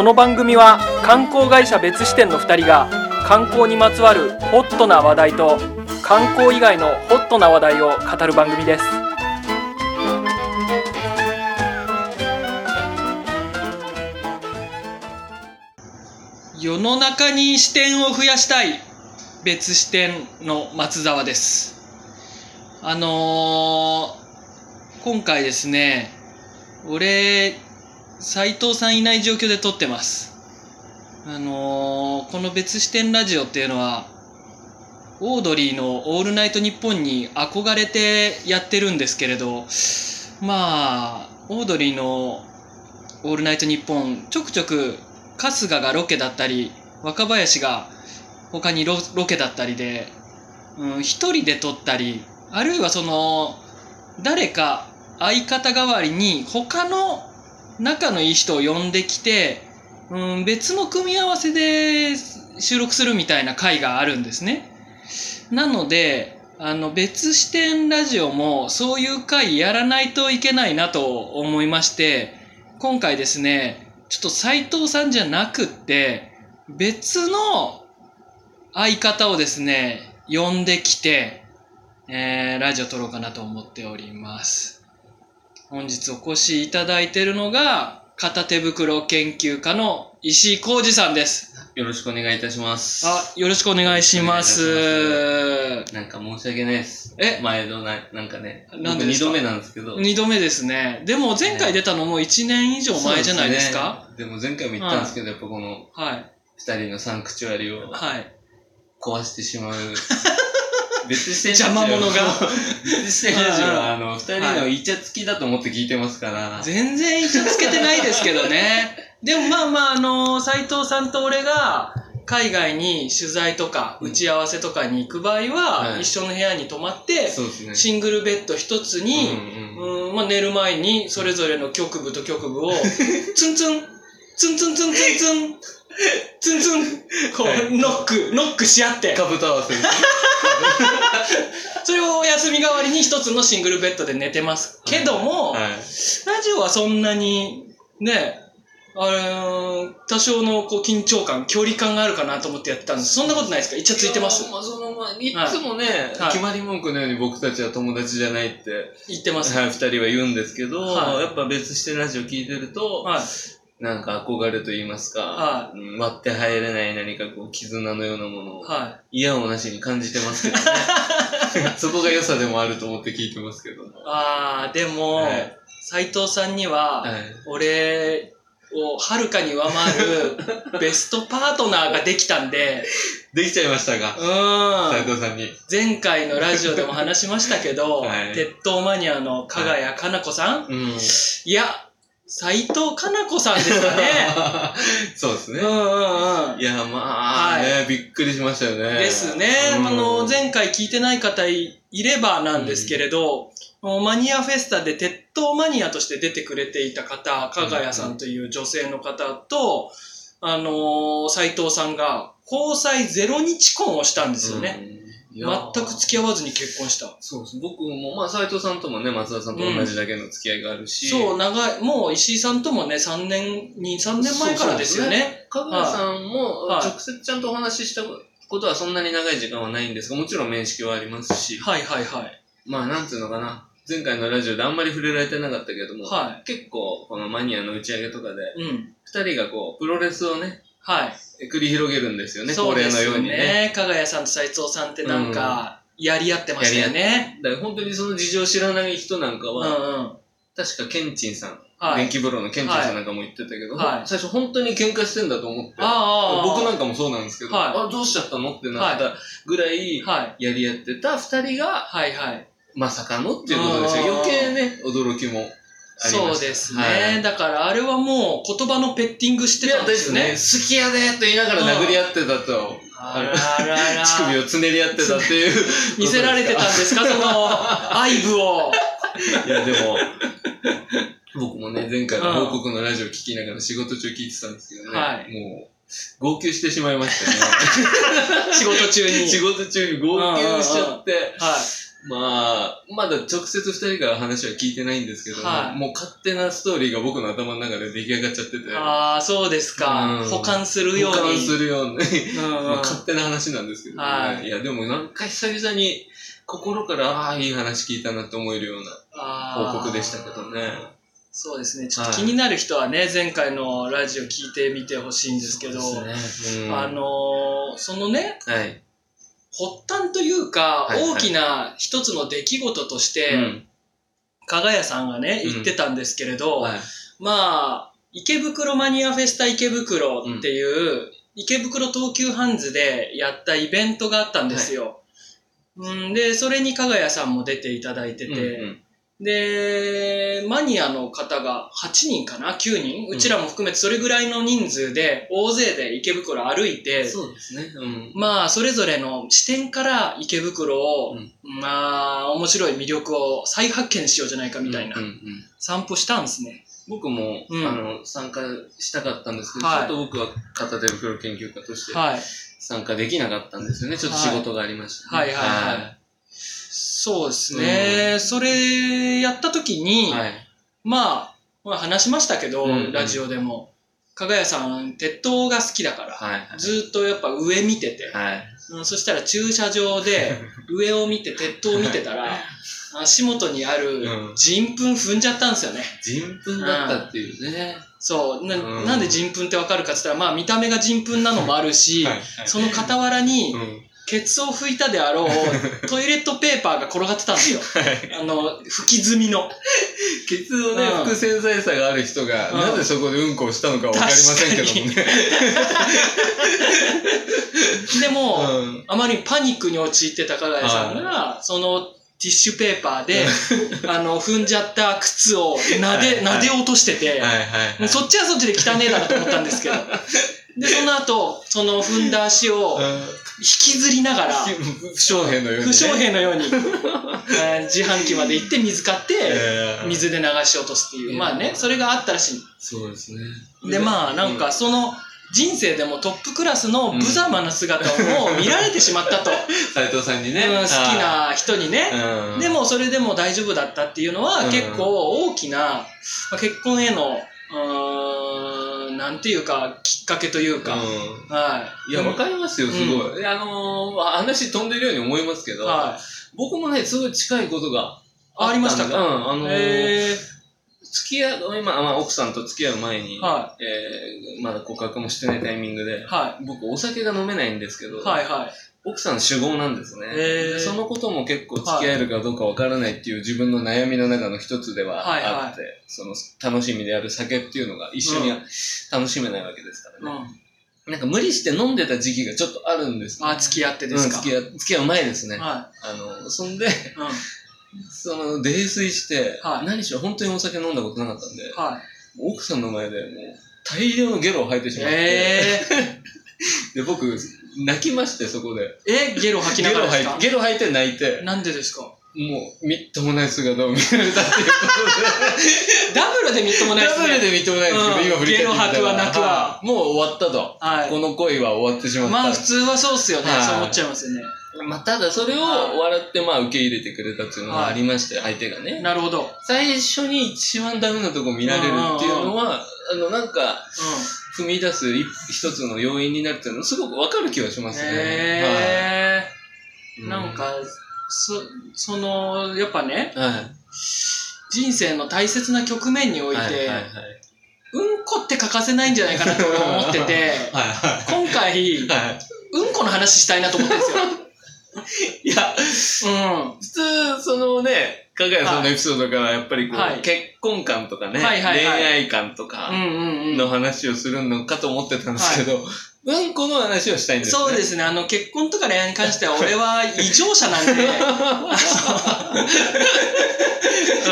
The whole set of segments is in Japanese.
この番組は観光会社別支店の2人が観光にまつわるホットな話題と観光以外のホットな話題を語る番組です。世の中に視点を増やしたい別支店の松沢です。あのー今回ですね俺斉藤さんいない状況で撮ってます。あのーこの別視点ラジオっていうのはオードリーの「オールナイトニッポン」に憧れてやってるんですけれどまあオードリーの「オールナイトニッポン」ちょくちょく春日がロケだったり若林が他にロロケだったりでうん一人で撮ったりあるいはその誰か相方代わりに他の仲のいい人を呼んできて、うん、別の組み合わせで収録するみたいな回があるんですね。なので、あの別視点ラジオもそういう回やらないといけないなと思いまして、今回ですね、ちょっと斉藤さんじゃなくって、別の相方をですね、呼んできて、えーラジオ撮ろうかなと思っております。本日お越しいただいているのが、片手袋研究家の石井浩二さんです。よろしくお願いいたします。あ、よろしくお願いします。なんか申し訳ないです。え？毎度な、なんかね、なんでですか？度目なんですけど。二度目ですね。でも前回出たのも1年以上前じゃないですか？ねでも前回も言ったんですけど、やっぱこのはい。二人のサンクチュアリをはい。壊してしまう。別視点邪魔者が別視点ラジオは、あの、二人のイチャつきだと思って聞いてますから。全然イチャつけてないですけどね。でもまあまあ、あの、斉藤さんと俺が、海外に取材とか打ち合わせとかに行く場合は、はい一緒の部屋に泊まって。シングルベッド一つに、まあ、寝る前にそれぞれの局部と局部をツンツンツンツンツンツンツンツンツンこはい。うノックノックし合って。かぶと合わせですね。それをお休み代わりに一つのシングルベッドで寝てますけども、はい。ラジオはそんなにねあれー多少のこう緊張感距離感があるかなと思ってやってたんです。そんなことないですか？イチャついてます？いやまあ、その、まあ、いつもね、はい。決まり文句のように僕たちは友達じゃないって、言ってます。はい、二人は言うんですけど、はい。やっぱ別してラジオ聞いてると、はいなんか憧れと言いますか、はうん割って入れない何かこう絆のようなものを、は嫌をなしに感じてますけどね。そこが良さでもあると思って聞いてますけども。いああでも、はい斉藤さんには、はい。俺をはるかに上回る ベストパートナーができたんで、できちゃいましたが、斉うん。藤さんに。前回のラジオでも話しましたけど、はい鉄塔マニアの加賀谷かな子さん、うん。いや、斉藤かな子さんですかね。そうですね。うんうんうん。いや、まあ、はいね、びっくりしましたよね。ですね。うんあの、前回聞いてない方いいればなんですけれど、マニアフェスタで鉄塔マニアとして出てくれていた方、加賀谷さんという女性の方と、あの斉藤さんが交際ゼロ日婚をしたんですよね。うん。全く付き合わずに結婚した。そうです。僕も、まあ、斉藤さんともね、松田さんと同じだけの付き合いがあるし。そう、長い、もう石井さんともね、3年に、3年前からですよね。かぐやさんも、はい直接ちゃんとお話ししたことはそんなに長い時間はないんですが、もちろん面識はありますし、はいはいはい。まあ、なんていうのかな。前回のラジオであんまり触れられてなかったけども、は結構、このマニアの打ち上げとかで、い。うん。二人がこう、プロレスをね、はい。繰り広げるんですよね、恒例のようにね。ね。加賀谷さんと斉藤さんってなんか、やり合ってましたよね。だから本当にその事情を知らない人なんかうんうは、ん。確かケンチンさん、はい。電気風呂のケンチンさんなんかも言ってたけど、はい最初本当に喧嘩してんだと思って。僕なんかもそうなんですけど、はいあ、どうしちゃったのってなったぐらい、はい。やり合ってた二人が、はいはい。まさかのっていうことですよ。うん余計ね、驚きも。そうですね。はいだからあれはもう言葉のペッティングしてたんですよね。すね。好きやでと言いながら殴り合ってたと、あららら。乳首をつねり合ってたっていう。見せられてたんですか？その愛部を。いや、でも、僕もね、前回の報告のラジオ聞きながら仕事中聞いてたんですけどね、はいもう、号泣してしまいましたね。仕事中に。仕事中に号泣しちゃって、はまあ、まだ直接二人から話は聞いてないんですけど、はいもう勝手なストーリーが僕の頭の中で出来上がっちゃってて、ああ、そうですか。うん保管するように。保管するように、うんうんまあ勝手な話なんですけどね。はいいや、でもなんか久々に心から、ああ、いい話聞いたなって思えるようなあー報告でしたけどね。そうですね。ちょっとはい気になる人はね、前回のラジオ聞いてみてほしいんですけど、そうですね。うんあのーそのね、はい。発端というか、はいはい。大きな一つの出来事として、うん。加賀谷さんがね、うん。言ってたんですけれど、はい。まあ、池袋マニアフェスタ池袋っていう、池袋東急ハンズでやったイベントがあったんですよ。うん、で、それに加賀谷さんも出ていただいてて、うんうんで、マニアの方が8人かな ?9 人？うちらも含めてそれぐらいの人数で、大勢で池袋歩いて、そうですね。うん。まあ、それぞれの視点から池袋を、うんまあ、面白い魅力を再発見しようじゃないかみたいな、散歩したんですね。僕も、うんあの、参加したかったんですけど、はいちょっと僕は片手袋研究家としてはい。参加できなかったんですよね。ちょっと仕事がありました、はいはいはいそうですね。それやった時に、はい。まあ、まあ話しましたけど、うんうんラジオでも。加賀谷さん、鉄塔が好きだから、はい。ずーっとやっぱ上見てて、はい。うんそしたら駐車場で 上を見て鉄塔を見てたら、足元にあるうん人糞踏んじゃったんですよね。人糞だったっていうね。そう。な,、うんなんで人糞ってわかるかって言ったら、まあ見た目が人糞なのもあるし、はいその傍らにう、ん。ケツを拭いたであろう トイレットペーパーが転がってたんですよ。はい。あの、拭き済みの。ケツをね、うん拭く繊細さがある人が、うんなぜそこでうんこをしたのかわかりませんけどもね。でも、うん。あまりパニックに陥ってた加賀谷さんが、そのティッシュペーパーで、あの、踏んじゃった靴を撫で、はいはい撫で落としてて、はいはいはい。そっちはそっちで汚ねえだろうと思ったんですけど。で、その後、その踏んだ足をうん引きずりながら、不祥兵のように、ね。不祥兵のように、えー自販機まで行って水買って、えー水で流し落とすっていう。えーまあね、それがあったらしい。そうですね。で、まあ、なんか、その、人生でもトップクラスの無様な姿をもう見られてしまったと。斉藤さんにね。うん好きな人にね。なで、もそれでも大丈夫だったっていうのはうん結構大きな、まあ結婚への、なんていうか、きっかけというか、うはい。ん。いや、わかりますよ、すごい。あのー、話飛んでるように思いますけど、はい。僕もね、すごい近いことがありましたか？うん、あのー、え付き合う、今、まあ、奥さんと付き合う前に、ー、はえー、まだ告白もしてないタイミングでい。、は僕、お酒が飲めないんですけど、い。はい。はい。奥さん酒豪なんですね。へーそのことも結構付き合えるかどうかわからないっていう自分の悩みの中の一つでははいはいあって、その楽しみである酒っていうのが一緒にうん楽しめないわけですからね。うん。なんか無理して飲んでた時期がちょっとあるんですよあ、付き合ってですか？うん、付き合う、付き合う前ですね。はあの、そんで。その、泥酔して、はい何しろ本当にお酒飲んだことなかったんで、はい。奥さんの前でもう大量のゲロを吐いてしまって、え で、僕、泣きまして、そこで。ー、え、ゲロ吐きながらですか？吐いて、ゲロ吐いて泣いて、なんでですか？もう、みっともない姿を見られたっていうことダブルでみっともないで、ですね。ダブルでみっともないですけど、うん今振り返ってみたらゲロ吐くわ泣くわはいもう終わったと。はい。この恋は終わってしまった。まあ普通はそうっすよね。はいそう思っちゃいますよね。まあ、ただそれを笑って、まあ、受け入れてくれたっていうのがありまして、相手がね。なるほど。うん。最初に一番ダメなとこ見られるっていうのは、あの、なんか、踏み出す一一つの要因になるっていうのはすごくわかる気はしますね。へはいー。なん、か、そ、その、やっぱね、はい。はい人生の大切な局面において、はいはいはい。うんこって欠かせないんじゃないかなと俺は思ってて、は今回、いはい。うんこの話したいなと思ってるんいや、ですよ。うん。普通、そのね、かがやさんのエピソードからやっぱりこう、はい。結婚観とかね、はいはいはい。恋愛観とうんか。の話をするのかと思ってたんですけど、うん。この話をしたいん。ですね。そうですね。あの、結婚とか恋愛に関しては俺は異常者なん。で、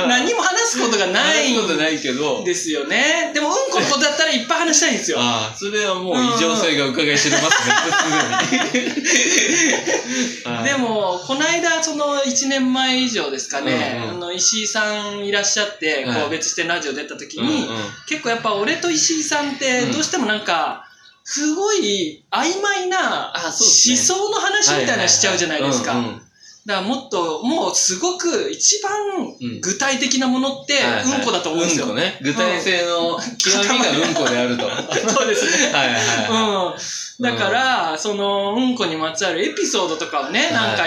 何も話すことがない話すことないけど、ですよね。でも、うん。このことだったらいっぱい話したいん。ですよ。ああ、それはもう異常性が伺い知れますね、で。も、この間、その1年前以上ですかね、うん。うん。あの石井さん。いらっしゃって、こう別視点ラジオ出た時うん。うん。に、結構やっぱ俺と石井さん。ってどうしてもなん。か、すごい曖昧な思想の話みたいなのしちゃうじゃないですか。うんうんからもっと、もうすごく一番うん具体的なものって、うんこだと思うんですよ。うんこね。具体性の極みがうんこであると。は いそうですね。はいはうん。だから、その、うんこにまつわるエピソードとかをね、なんか、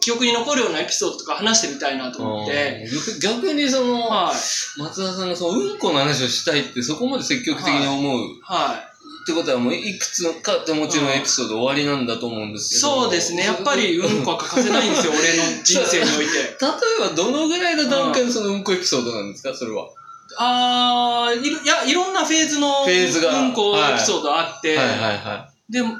記憶に残るようなエピソードとか話してみたいなとい。思って、うん逆逆にその、はい。松田さんのそのうんこの話をしたいってそこまで積極的に思うはい。ってことはもういくつかってもちろんエピソード終わりなんだと思うんですけど。そうですね。やっぱりうんこは欠かせないんですよ、俺の人生において。例えばどのぐらいの段階でそのうんこエピソードなんですかそれは？あーいろ、いや、いろんなフェーズのフェーズがうんこエピソードあって、はいはいはでも、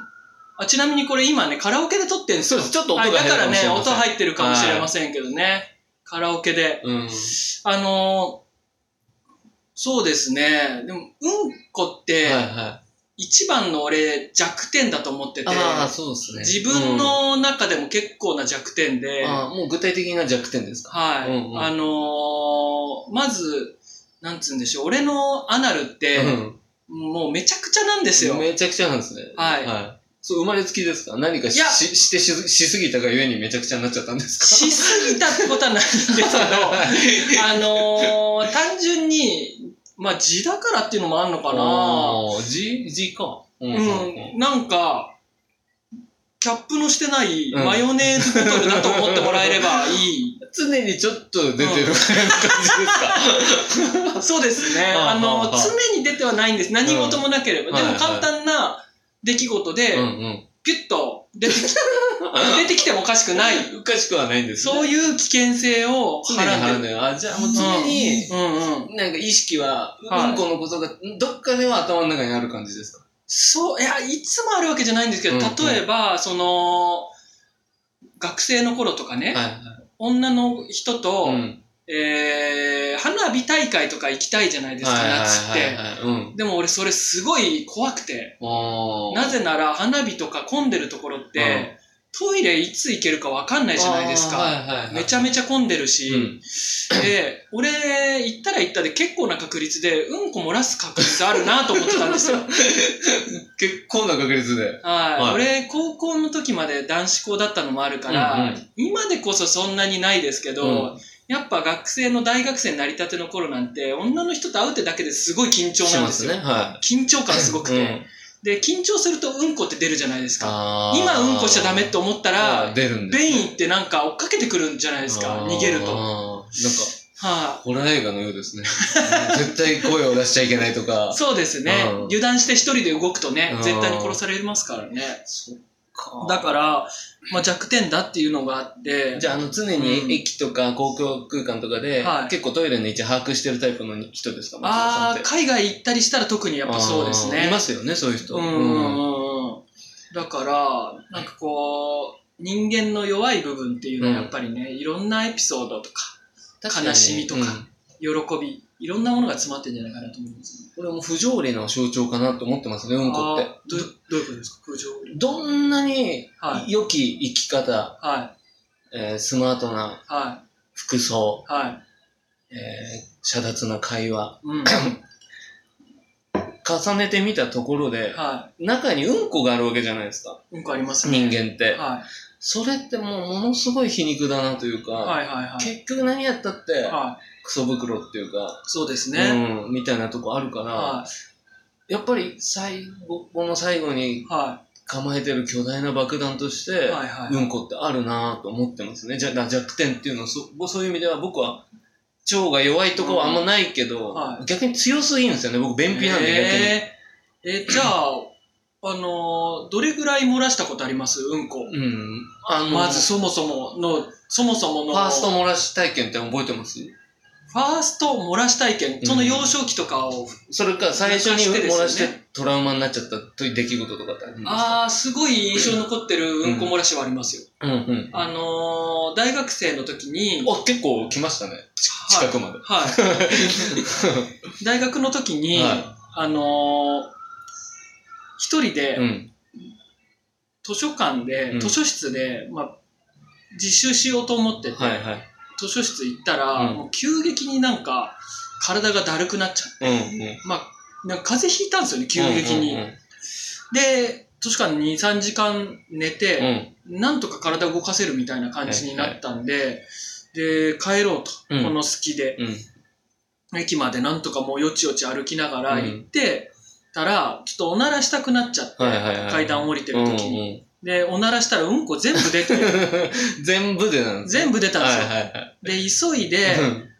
あちなみにこれ今ね、カラオケで撮ってるんですよ。そうですちょっと音がはい、だからね、入るかもしれません音入ってるかもしれませんけどね。カラオケで。い。うん。あのーそうですね。でも、うんこって、はいはい。一番の俺弱点だと思ってて、ああ、そうですね。自分の中でも結構な弱点で、うん、ああ、もう具体的な弱点ですか？はい。うんうんあのーまず、なんつうんでしょう、俺のアナルって、うん。もうめちゃくちゃなんですよ。めちゃくちゃなんですね。はいはい。そう、生まれつきですか？何かしししてししすぎたがゆえにめちゃくちゃになっちゃったんですか？しすぎたってことはないんですけど、あのー単純に、まあ字だからっていうのもあんのかな。ああ、G、G か。ううん、なんか、キャップのしてないうんマヨネーズボトルだと思ってもらえればいい。常にちょっと出てる感じですか、そうですね。あの、常に出てはないんです。何事もなければ。うんでも簡単な出来事で。ピュッと出てき、出てきてもおかしくない。おかしくはないんですね。そういう危険性を払ってる。払うんだよ。あ、じゃあもう常に、うんうん。なんか意識は、はいうんこのことが、どっかでは頭の中にある感じですか？そう、いや、いつもあるわけじゃないんですけど、うんうん例えば、その、学生の頃とかね、はいはい。女の人と、うん。えー、花火大会とか行きたいじゃないですか、夏って。でも俺それすごい怖くて。なぜなら花火とか混んでるところって、トイレいつ行けるかわかんないじゃないですか。めちゃめちゃ混んでるし、うん。で、俺、行ったら行ったで結構な確率で、うんこ漏らす確率あるなと思ってたんですよ。結構な確率で。はい、はい。俺、高校の時まで男子校だったのもあるから、うんうん。今でこそそんなにないですけど、うんやっぱ学生の大学生になりたての頃なんて、女の人と会うってだけですごい緊張なんですすよ。ね。は緊張感すごくい。て、うんで、緊張するとうんこって出るじゃないですか。今うんこしちゃダメって思ったら、出るんです、便意ってなんか追っかけてくるんじゃないですか、逃げると。なんか、ホラー映画のようですね。絶対声を出しちゃいけないとか。そうですね、うん油断して一人で動くとねう、ん絶対に殺されますからね。そっかだから、まあ、弱点だっていうのがあって、じゃあ、あの、常うんに駅とか公共空間とかで、はい結構トイレの位置把握してるタイプの人ですか？ああ。海外行ったりしたら特にやっぱそうですね。いますよね、そういう人。うんうんうんうん。だから、なんかこう、人間の弱い部分っていうのはやっぱりね、いろんなエピソードとか、悲しみとかうん喜び、いろんなものが詰まってんじゃないかなと思います、ね。これはもう不条理の象徴かなと思ってますね、うんこってどどういうことですか？空情どんなにはい。良き生き方、はい。えースマートなは服装、い。はい。えー、遮奪な会話、うん。重ねてみたところで、は中にうんこがあるわけじゃないですか。い。うんこありますね。人間って。はい。それってもうものすごい皮肉だなというか、はいはいはい。結局何やったって、はい。クソ袋っていうか、そうですね。うん、みたいなとこあるから、はやっぱり最後、この最後に構えてる巨大な爆弾としい。て、はいはい。うんこってあるなと思ってますね。じゃあ弱点っていうのはそ、そういう意味では僕は、腸が弱いとこはあんまないけど、うんはい逆に強すぎるんですよね。僕、便秘なんで逆に。えー、え、じゃあ、あのー、どれぐらい漏らしたことあります？うんこ。うん。あの、まずそもそもの、そもそもの、ファースト漏らし体験って覚えてます？ファースト漏らし体験、その幼少期とかを、それか最初に漏らしてトラウマになっちゃったという出来事とかってありますか？あー、すごい印象に残ってるうんこ漏らしはありますよ。うんうん。あのー、大学生の時に、お、結構来ましたね。ち近くまで。はい。大学の時に、はあのー、一人で、うん。図書館で、うん図書室で、まあ、自習しようと思ってて、はいはい。図書室行ったら、うんもう急激になんか体がだるくなっちゃって、うんうん。まあ、なんか風邪ひいたんですよね、急激に。うんうんうんで、確かに2、3時間寝うて、ん。なんとか体を動かせるみたいな感じになったんで、で、帰ろうと、うんこの隙で。うん。駅までなんとかもうよちよち歩きながら行ってたら、ちょっとおならしたくなっちゃって、はいはいはい階段降りてる時に。に。で、おならしたらうんこ全部出て、全部でなんです全部出たんですよ。はいはいはい。で、急いで、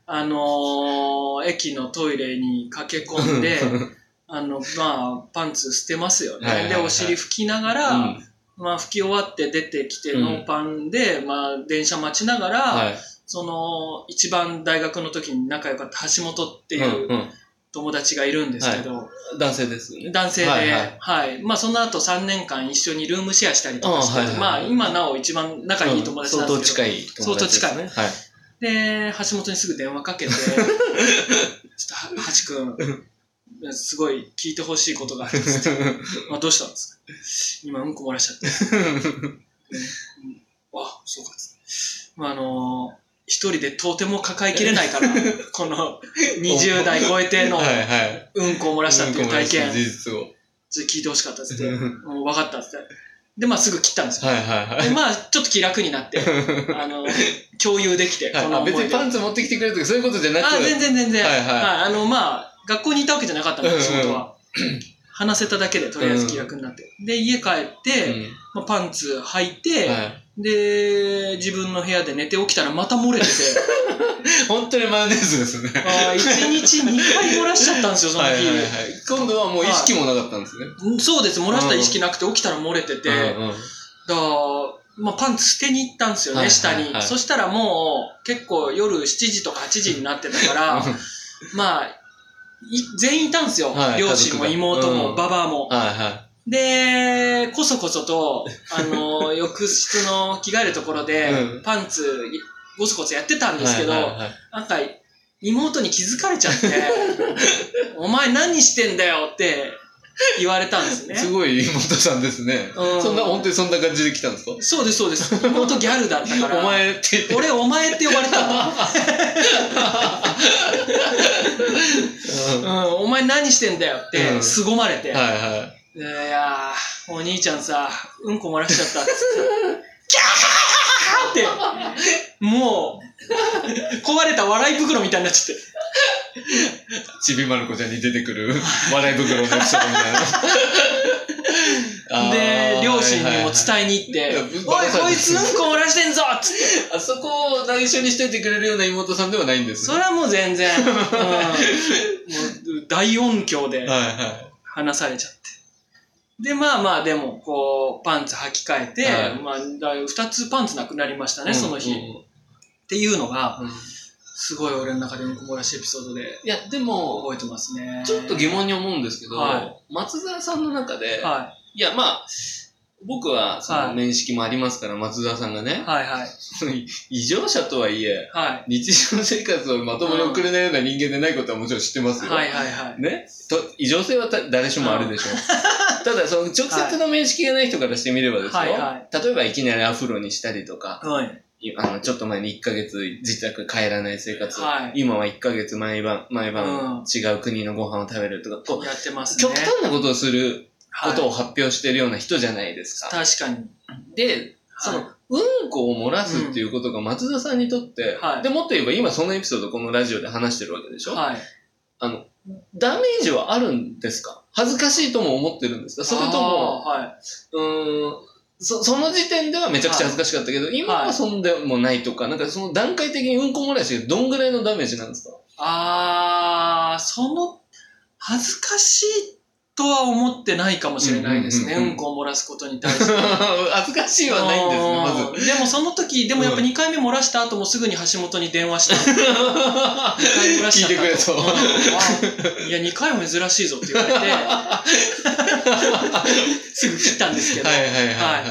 あのー駅のトイレに駆け込んで、あの、まあ、パンツ捨てますよね。はいはいはいで、お尻拭きながら、うんまあ、拭き終わって出てきて、うんノーパンで、まあ、電車待ちながら、はい。その、一番大学の時に仲良かった橋本っていううん友達がいるんですけど、うん男性ですね。男性で、ははいいはいまあ、その後3年間一緒にルームシェアしたりとかして、あはいはいまあ、今なお一番仲いい友達なん相当ですけど、近い友達ですね。はい。で、橋本にすぐ電話かけて、ちょっとは、はちくん、すごい聞いてほしいことがあるっつって、まあ、どうしたんですか？今、うんこ漏らしちゃって。うんあ、そうか。まあ、あのー一人でとても抱えきれないから、この20代超えてのはいはい。うんこを漏らしたっていう体験、事実を。聞いてほしかったっつって、はいもう分かったっつって。で、まあすぐ切ったんですよ。はいはい。で、まあちょっと気楽になって、あの、共有できて、このあ思い出別にパンツ持ってきてくれるとかそういうことじゃなくあ、全然全然。はいはいあの、まあ、学校にいたわけじゃなかったんです、仕事は。話せただけで、とりあえず気楽になって。で、家帰って、うんまあ、パンツ履いて、はいで、自分の部屋で寝て起きたらまた漏れてて、本当にマヨネーズですね。ああ、1日2回漏らしちゃったんですよ、その日。はいはいはい。今度はもう意識もなかったんですね。うんそうです、漏らした意識なくて起きたら漏れてて、うんうんだまあ、パンツ捨てに行ったんですよね、はい下に、はいはいそしたらもう、結構夜7時とか8時になってたから、まあ、い全員いたんですよ。はい両親も妹も、うんババアも。はいはで、こそこそと、あの、浴室の着替えるところで、うんパンツ、ごそごそやってたんい。ですけど、なんか、妹に気づかれちゃって、お前何してんだよって言われたんですね。すごい妹さんですね。うんそんな、本当にそんな感じで来たんですか？そうです、そうです。妹ギャルだったから。お前って。俺、お前って呼ばれたの。お前何してんだよって、うん凄まれて。はいはい。でいやー、お兄ちゃんさ、うんこ漏らしちゃったっつって。キャーって、もう、壊れた笑い袋みたいになっちゃって。ちびまる子ちゃんに出てくる 笑い袋のエピソードみたいな。あーで、両親にも伝えに行って、おい、こいつうんこ漏らしてんぞっつって。あそこを内緒にしといてくれるような妹さんではないんですね。それはもう全然、うん、もう大音響ではいは話されちゃって。で、まあまあ、でも、こう、パンツ履き替えて、はいまあ、だ二つパンツなくなりましたい。ね、その日。うんっていうのが、うんすごい俺の中でうんこ漏らしエピソードでいや、でも、覚えてますね。ちょっと疑問に思うんですけど、は松沢さんの中で、はいや、まあ、僕はそはいの面識もありますから、松沢さんがねい。、はいはい。異常者とはいえ、はい。日常生活をまともに送れないような人間でないことはもちろん知ってますよ。はいはいはい。ねと異常性はた誰しもあるでしょう。ただ、その直接の面識がない人からしてみればですよ、はいは例えばいきなりアフロにしたりとか、はい。いあのちょっと前に1ヶ月自宅帰らない生活を、はい今は1ヶ月毎晩、毎晩うん違う国のご飯を食べるとか、こうやってますね。極端なことをするはいことを発表してるような人じゃないですか。確かに。で、その、うんこを漏らすっていうことが松田さんにとって、はいで、もっと言えば今そのエピソードこのラジオで話してるわけでしょ、はい。あの、ダメージはあるんですか？恥ずかしいとも思ってるんです。かそれとも、はい。うーん、そその時点ではめちゃくちゃ恥ずかしかったけど、今はそんでもないとか、なんかその段階的にうんこ漏らしがどんぐらいのダメージなんですか？あー、その、恥ずかしいとは思ってないかもしれないですね。うんうんこを漏らすことに対して。恥ずかしいはないんですね、まず。ず。でもその時、でもやっぱうん2回目漏らした後もすぐに橋本に電話した。2回漏らした聞いてくれといや、2回も珍しいぞって言われて、すぐ切ったんですけど。はいはいはいは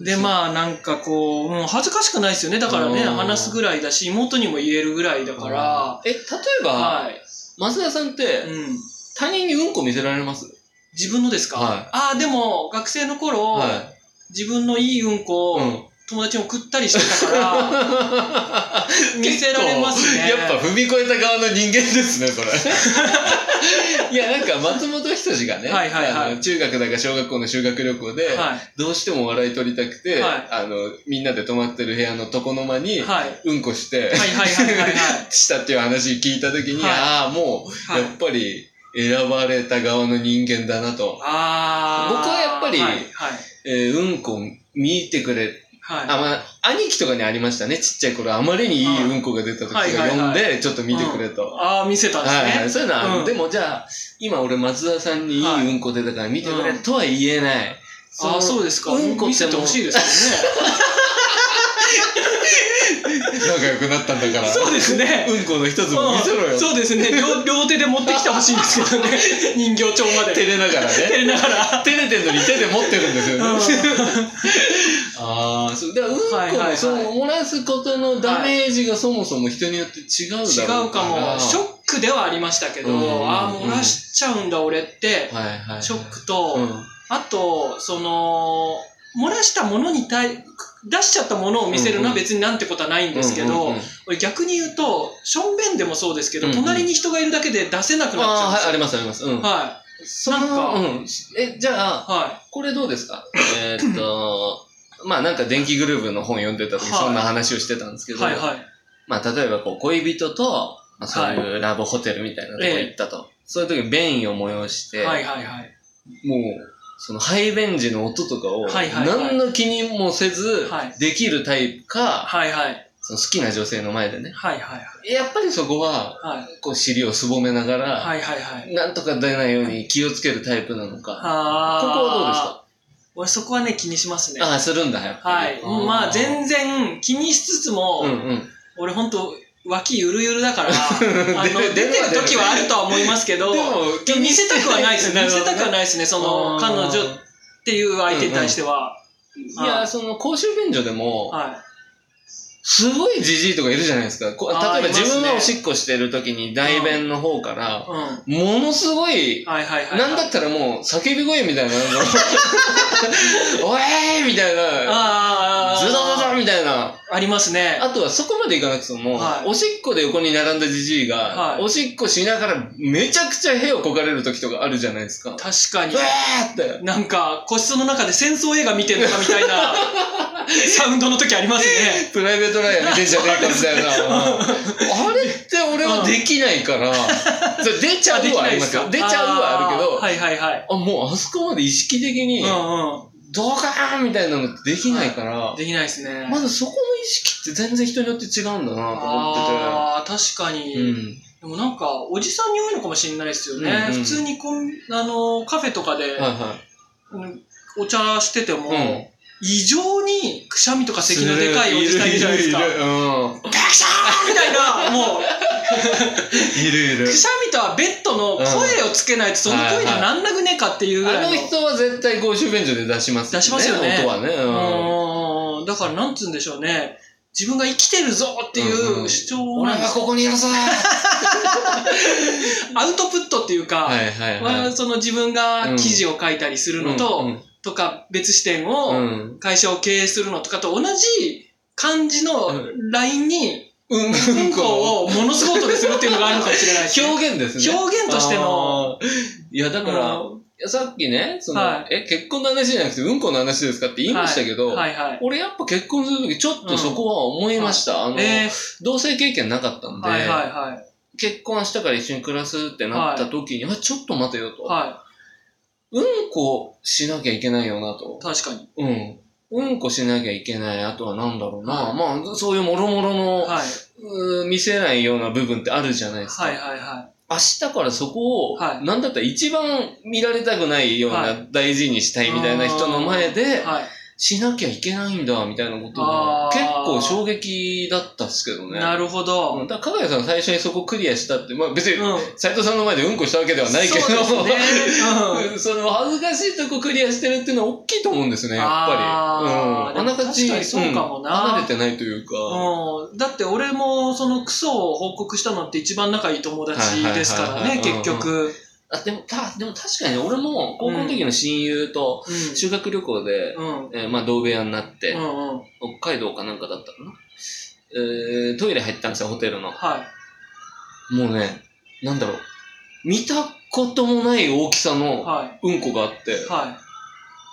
い。で、まあ、なんかこう、もう恥ずかしくないですよね。だからね、うん話すぐらいだし、妹にも言えるぐらいだから、え、例えば、はい。増田さんって、うん。他人にうんこ見せられます？自分のですか、はいああ、でも、学生の頃、は自分のいいうんこを、い。うん。友達に送ったりしてたから、見せられますね。やっぱ踏み越えた側の人間ですね、それ。いや、なんか松本人志がね、はいはいはいあの中学だか小学校の修学旅行で、はい。どうしても笑い取りたくて、はいあの、みんなで泊まってる部屋の床の間に、はい。うんこして。したっていう話聞いたときに、はいああ、もう、はいやっぱり選ばれた側の人間だなと。あー僕はやっぱりはい。はい。えーうんこ見てくれ。はい。あ、まあ、兄貴とかにありましたね。ちっちゃい頃、あまりにいいうんこが出た時とかはいはいはい呼んで、ちょっと見てくれと。ああ、見せたんですね。はいはい。そういうのはうんでもじゃあ、今俺松田さんにいいはいうんこ出たから見てくれうんとは言えない。ああ、そうですか。うんこ見せてほしいです 仲良くなったんだから。そうですね。うんこの一つも見せろよ。うんそうですね両。両手で持ってきてほしいんですけどね。人形町まで。照れながら照ね。れながら。照れてんのに手で持ってるんですよね。うんああ、そう。だから、うんこはいはいはいの、その、漏らすことのダメージがそもそも人によって違うだろう違から。うかも。ショックではありましたけど、うんうんうんああ、漏らしちゃうんだ俺って、はいはい。ショックと、うん。あと、その、漏らしたものに対、出しちゃったものを見せるのは別になんてことはないんですけど、逆に言うと、しょんべんでもそうですけど、うんうん隣に人がいるだけで出せなくなっちああ、はい、あゃうんりますあります。うん。ですよ。はそのなんかうん。え、じゃあ、い。はこれどうですか？えーっと、まあなんか電気グループの本読んでた時はいそんな話をしてたんですけい。ど、はいはい。まあ例えばこう恋人と、まあ、そういうラブホテルみたいなとこ行ったと。そういう時に便意を催して、はいはいはい。もう、その排便時の音とかを、何の気にもせずはい、できるタイプか、はいはい。その好きな女性の前でね。はいはいはい。やっぱりそこは、はいこう尻をすぼめながら、はいはいはい。なんとか出ないように気をつけるタイプなのか。ここはどうですか？俺そこはね、気にしますね。ああ、するんだ、やっぱり。はい。まあ全然気にしつつも、うんうん。俺ほんと脇ゆるゆるだから、あの、で出てる時はあるとは思いますけど、でも見せたくはないです。見せたくはい。ないですね、その、彼女っていう相手に対しては。いや、その公衆便所でも、はすごいじじいとかいるじゃないですか。こ例えば自分がおしっこしてる時に大便の方から。ものすごい。なんだったらもう叫び声みたいな、おえーみたいな、ズドズドみたいな。ありますね。あとはそこまでいかなくても、はいおしっこで横に並んだじじいが、はいおしっこしながらめちゃくちゃ屁をこかれる時とかあるじゃないですか。確かにうわ。ーって。なんか、個室の中で戦争映画見てるのかみたいな サウンドの時ありますね。プライベートライアー見てんじゃねえかみたいな。あれって俺はできないから、それ出ちゃうはありますよ。出ちゃうはあるけど、はいはいはい。あ、もうあそこまで意識的に。ドカーンみたいなのってできないから、できないですね。まずそこの意識って全然人によって違うんだなと思ってああ、確かに。て。うん。でもなんか、おじさんに多いのかもしれないですよね。うんうん普通にコン、あの、カフェとかで、はいはうんお茶してても、うん異常にくしゃみとかい。咳のでかいおじさんいるじゃないですか。いるいるうん。ガシャーみたいな、もう、いるいるく。しゃみとはベッドの声をつけないとその声にはなんなくねえかっていうぐらいの。あの人は絶対公衆便所で出します出しますよね音はね。うんうんだからなんつうんでしょうね。自分が生きてるぞっていうんううん主張俺なんですはここにいるぞ アウトプットっていうか、はいはいは。はいその自分が記事を書いたりするのと、うんとか別視点うをん。会社を経営するのとかと同じ感じのラインに、うん。うんこをものすごい音でするっていうのがあるのかもしれないですね。表現ですね。表現としての。いや、だから、うんいやさっきね、その、はいえ、結婚の話じゃなくて、うんこの話ですかって言いましたけど、はいはい。俺やっぱ結婚するときちょっとそこは思いました。あの、え同性経験なかったんー、で、はいはいはい。結婚したから一緒に暮らすってなった時に、あ、ちょっと待てよと。はうんこしなきゃいけないよなとい。。確かに。うん。うんこしなきゃいけない。あとはなんだろうな。はいまあ、そういうもろもろの、はい。見せないような部分ってあるじゃないですか。はいはいは明日からそこを、はいなんだったら一番見られたくないようはな大事にしたいみたいな人の前い。で、はい。しなきゃいけないんだ、みたいなことが結構衝撃だったっすけどね。なるほうど。んだから、かがやさん最初にそこクリアしたって、まあ別に、うん。斉藤さんの前でうんこしたわけではないけど、そね。うん。その恥ずかしいとこクリアしてるっていうのは大きいと思うんですね、やっぱり。あーうん。あながち、そうかもなうん離れてないというか。うん、だって俺もそのクソを報告したのって一番仲いい友達ですからね、結局。あ、でも、た、でも確かに俺も高校の時の親友とうん。修学旅行で、うん。えーまあ同部屋になって、うんうん。北海道かなんかだったかな？えートイレ入ったんですよ、ホテルの。はい。もうね、なんだろう。見たこともない大きさのはい。うんこがあって、は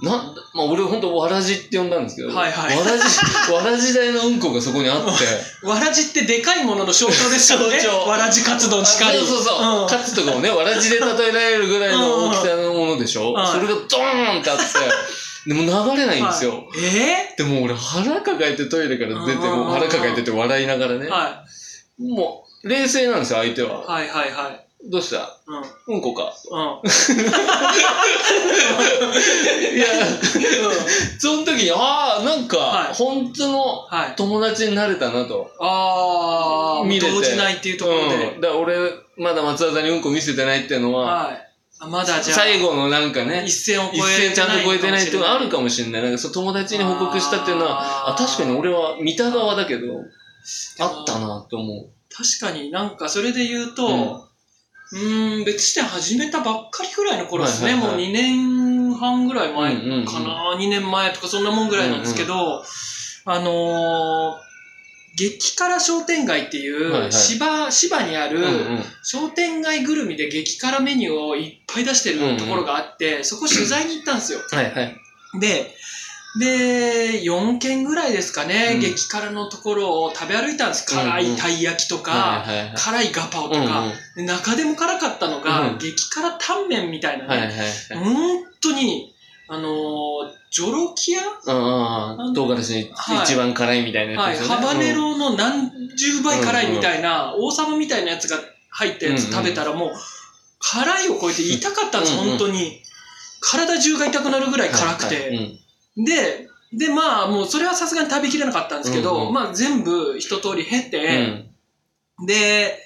なんまあ俺ほんとわらじって呼んだんですけど、はいはいわらじ、わらじ大のうんこがそこにあって、い。わらじってでかいものの象徴ですからね。わらじカツ丼しかり。そうそうそう。うんカツとかもね、わらじで例えられるぐらいの大きさのものでしょ、うんそれがドーンってあって、でも流れないんですよ。は いえでも俺腹抱えてトイレから出て、うんもう腹抱えてて笑いながらね。ーはもう、冷静なんですよ、相手い。は。はいはいはい。どうした？うん。うんこか。うん。いや、その時に、ああ、なんか、はい本当のはい。友達になれたなと。あー、見れて動じないっていうところで。うん。だから俺、まだ松田さんにうんこ見せてないっていうのは、はい。あまだじゃあ、最後のなんかね、一線を越え一線ちゃんと超えてないっていうのがあるかももしれない。なんかそう友達に報告したっていうのは、ああー確かに俺は見た側だけど、あったなって思う。確かになんかそれで言うと、うん別視点始めたばっかりぐらいの頃ですね。はいはいはいもう2年半ぐらい前うんうんうんかな、2年前とかそんなもんぐらいなんですけど、あのー、激辛商店街っていう、はいはい芝、芝にある、うんうん。商店街ぐるみで激辛メニューをいっぱい出してるところがあって、そこ取材に行ったんですよ。はいはい。で、で、4軒ぐらいですかね、うん。激辛のところを食べ歩いたんです。辛いたい焼きとか、はいはいはい。辛いガパオとうんうん。中でも辛かったのが、うん激辛タンメンみたいなね、はいはいはい。本当に、あのージョロキア？唐辛子にはい。一番辛いみたいなはい、やつですよね。ハバネロの何十倍辛いみたいな、王様みたいなやつが入ったやつ食べたらもう、辛いを超えて痛かったんです、うんうん。本当に。体中が痛くなるぐらい辛くて。はいはい。うんで、で、まあ、もうそれはさすがに食べきれなかったんですけど、うんうんまあ全部一通り経うて、ん。で、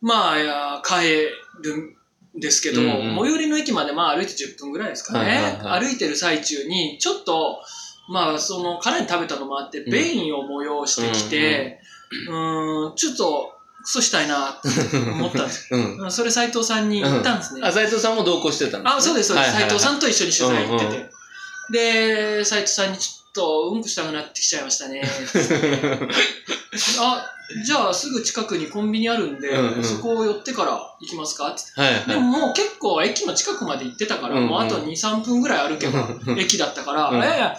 まあ帰るんですけど、うんうん最寄りの駅までまあ歩いて10分ぐらいですかね。はいはいはい歩いてる最中に、ちょっと、まあその、辛いの食べたのもあって、うん便意を催してきて、うーん、ちょっと、クソしたいなって思ったんです うん。よ。それ斎藤さんに言ったんですね。あ、斎藤さんも同行してたんですねあ、そうです、そうです。斎藤さん。んと一緒に取材行ってて。うんうで、斎藤さんにちょっとうんこしたくなってきちゃいましたね。あ、じゃあすぐ近くにコンビニあるんで、うんうん。そこを寄ってから行きますか？って。はいではい。ももう結構駅の近くまで行ってたから、うんうん。もうあと2、3分ぐらい歩けば駅だったから、うん。いやいや、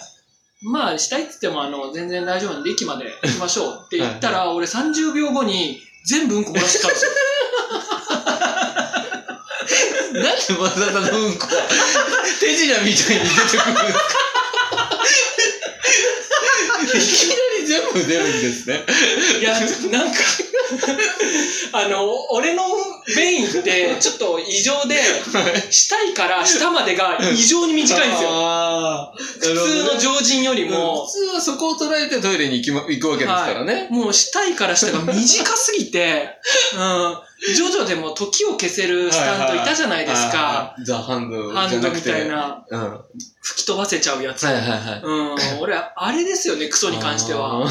まあしたいって言ってもあの全然大丈夫なんで駅まで行きましょうって言ったら、俺30秒後に全部うんこ漏らしてたんですよ。なんでわざわざのうんこは 手品みたいに出てくるんですかいきなり全部出るんですね。いや、なんか、あの、俺の便意ってちょっと異常で、下位から下までが異常に短いんですよ。あー普通の常人よりもも、普通はそこを捉えてトイレに行き、ま、行くわけですからね。もう下位から下が短すぎて、うん、ジョジョでも時を消せるスタントいたじゃないですか。はいはい。ザ・ハンドハンドみ。たいな、うん。はい吹き飛ばせちゃうやつ。はいはい。うん、俺、あれですよね、クソに関しては。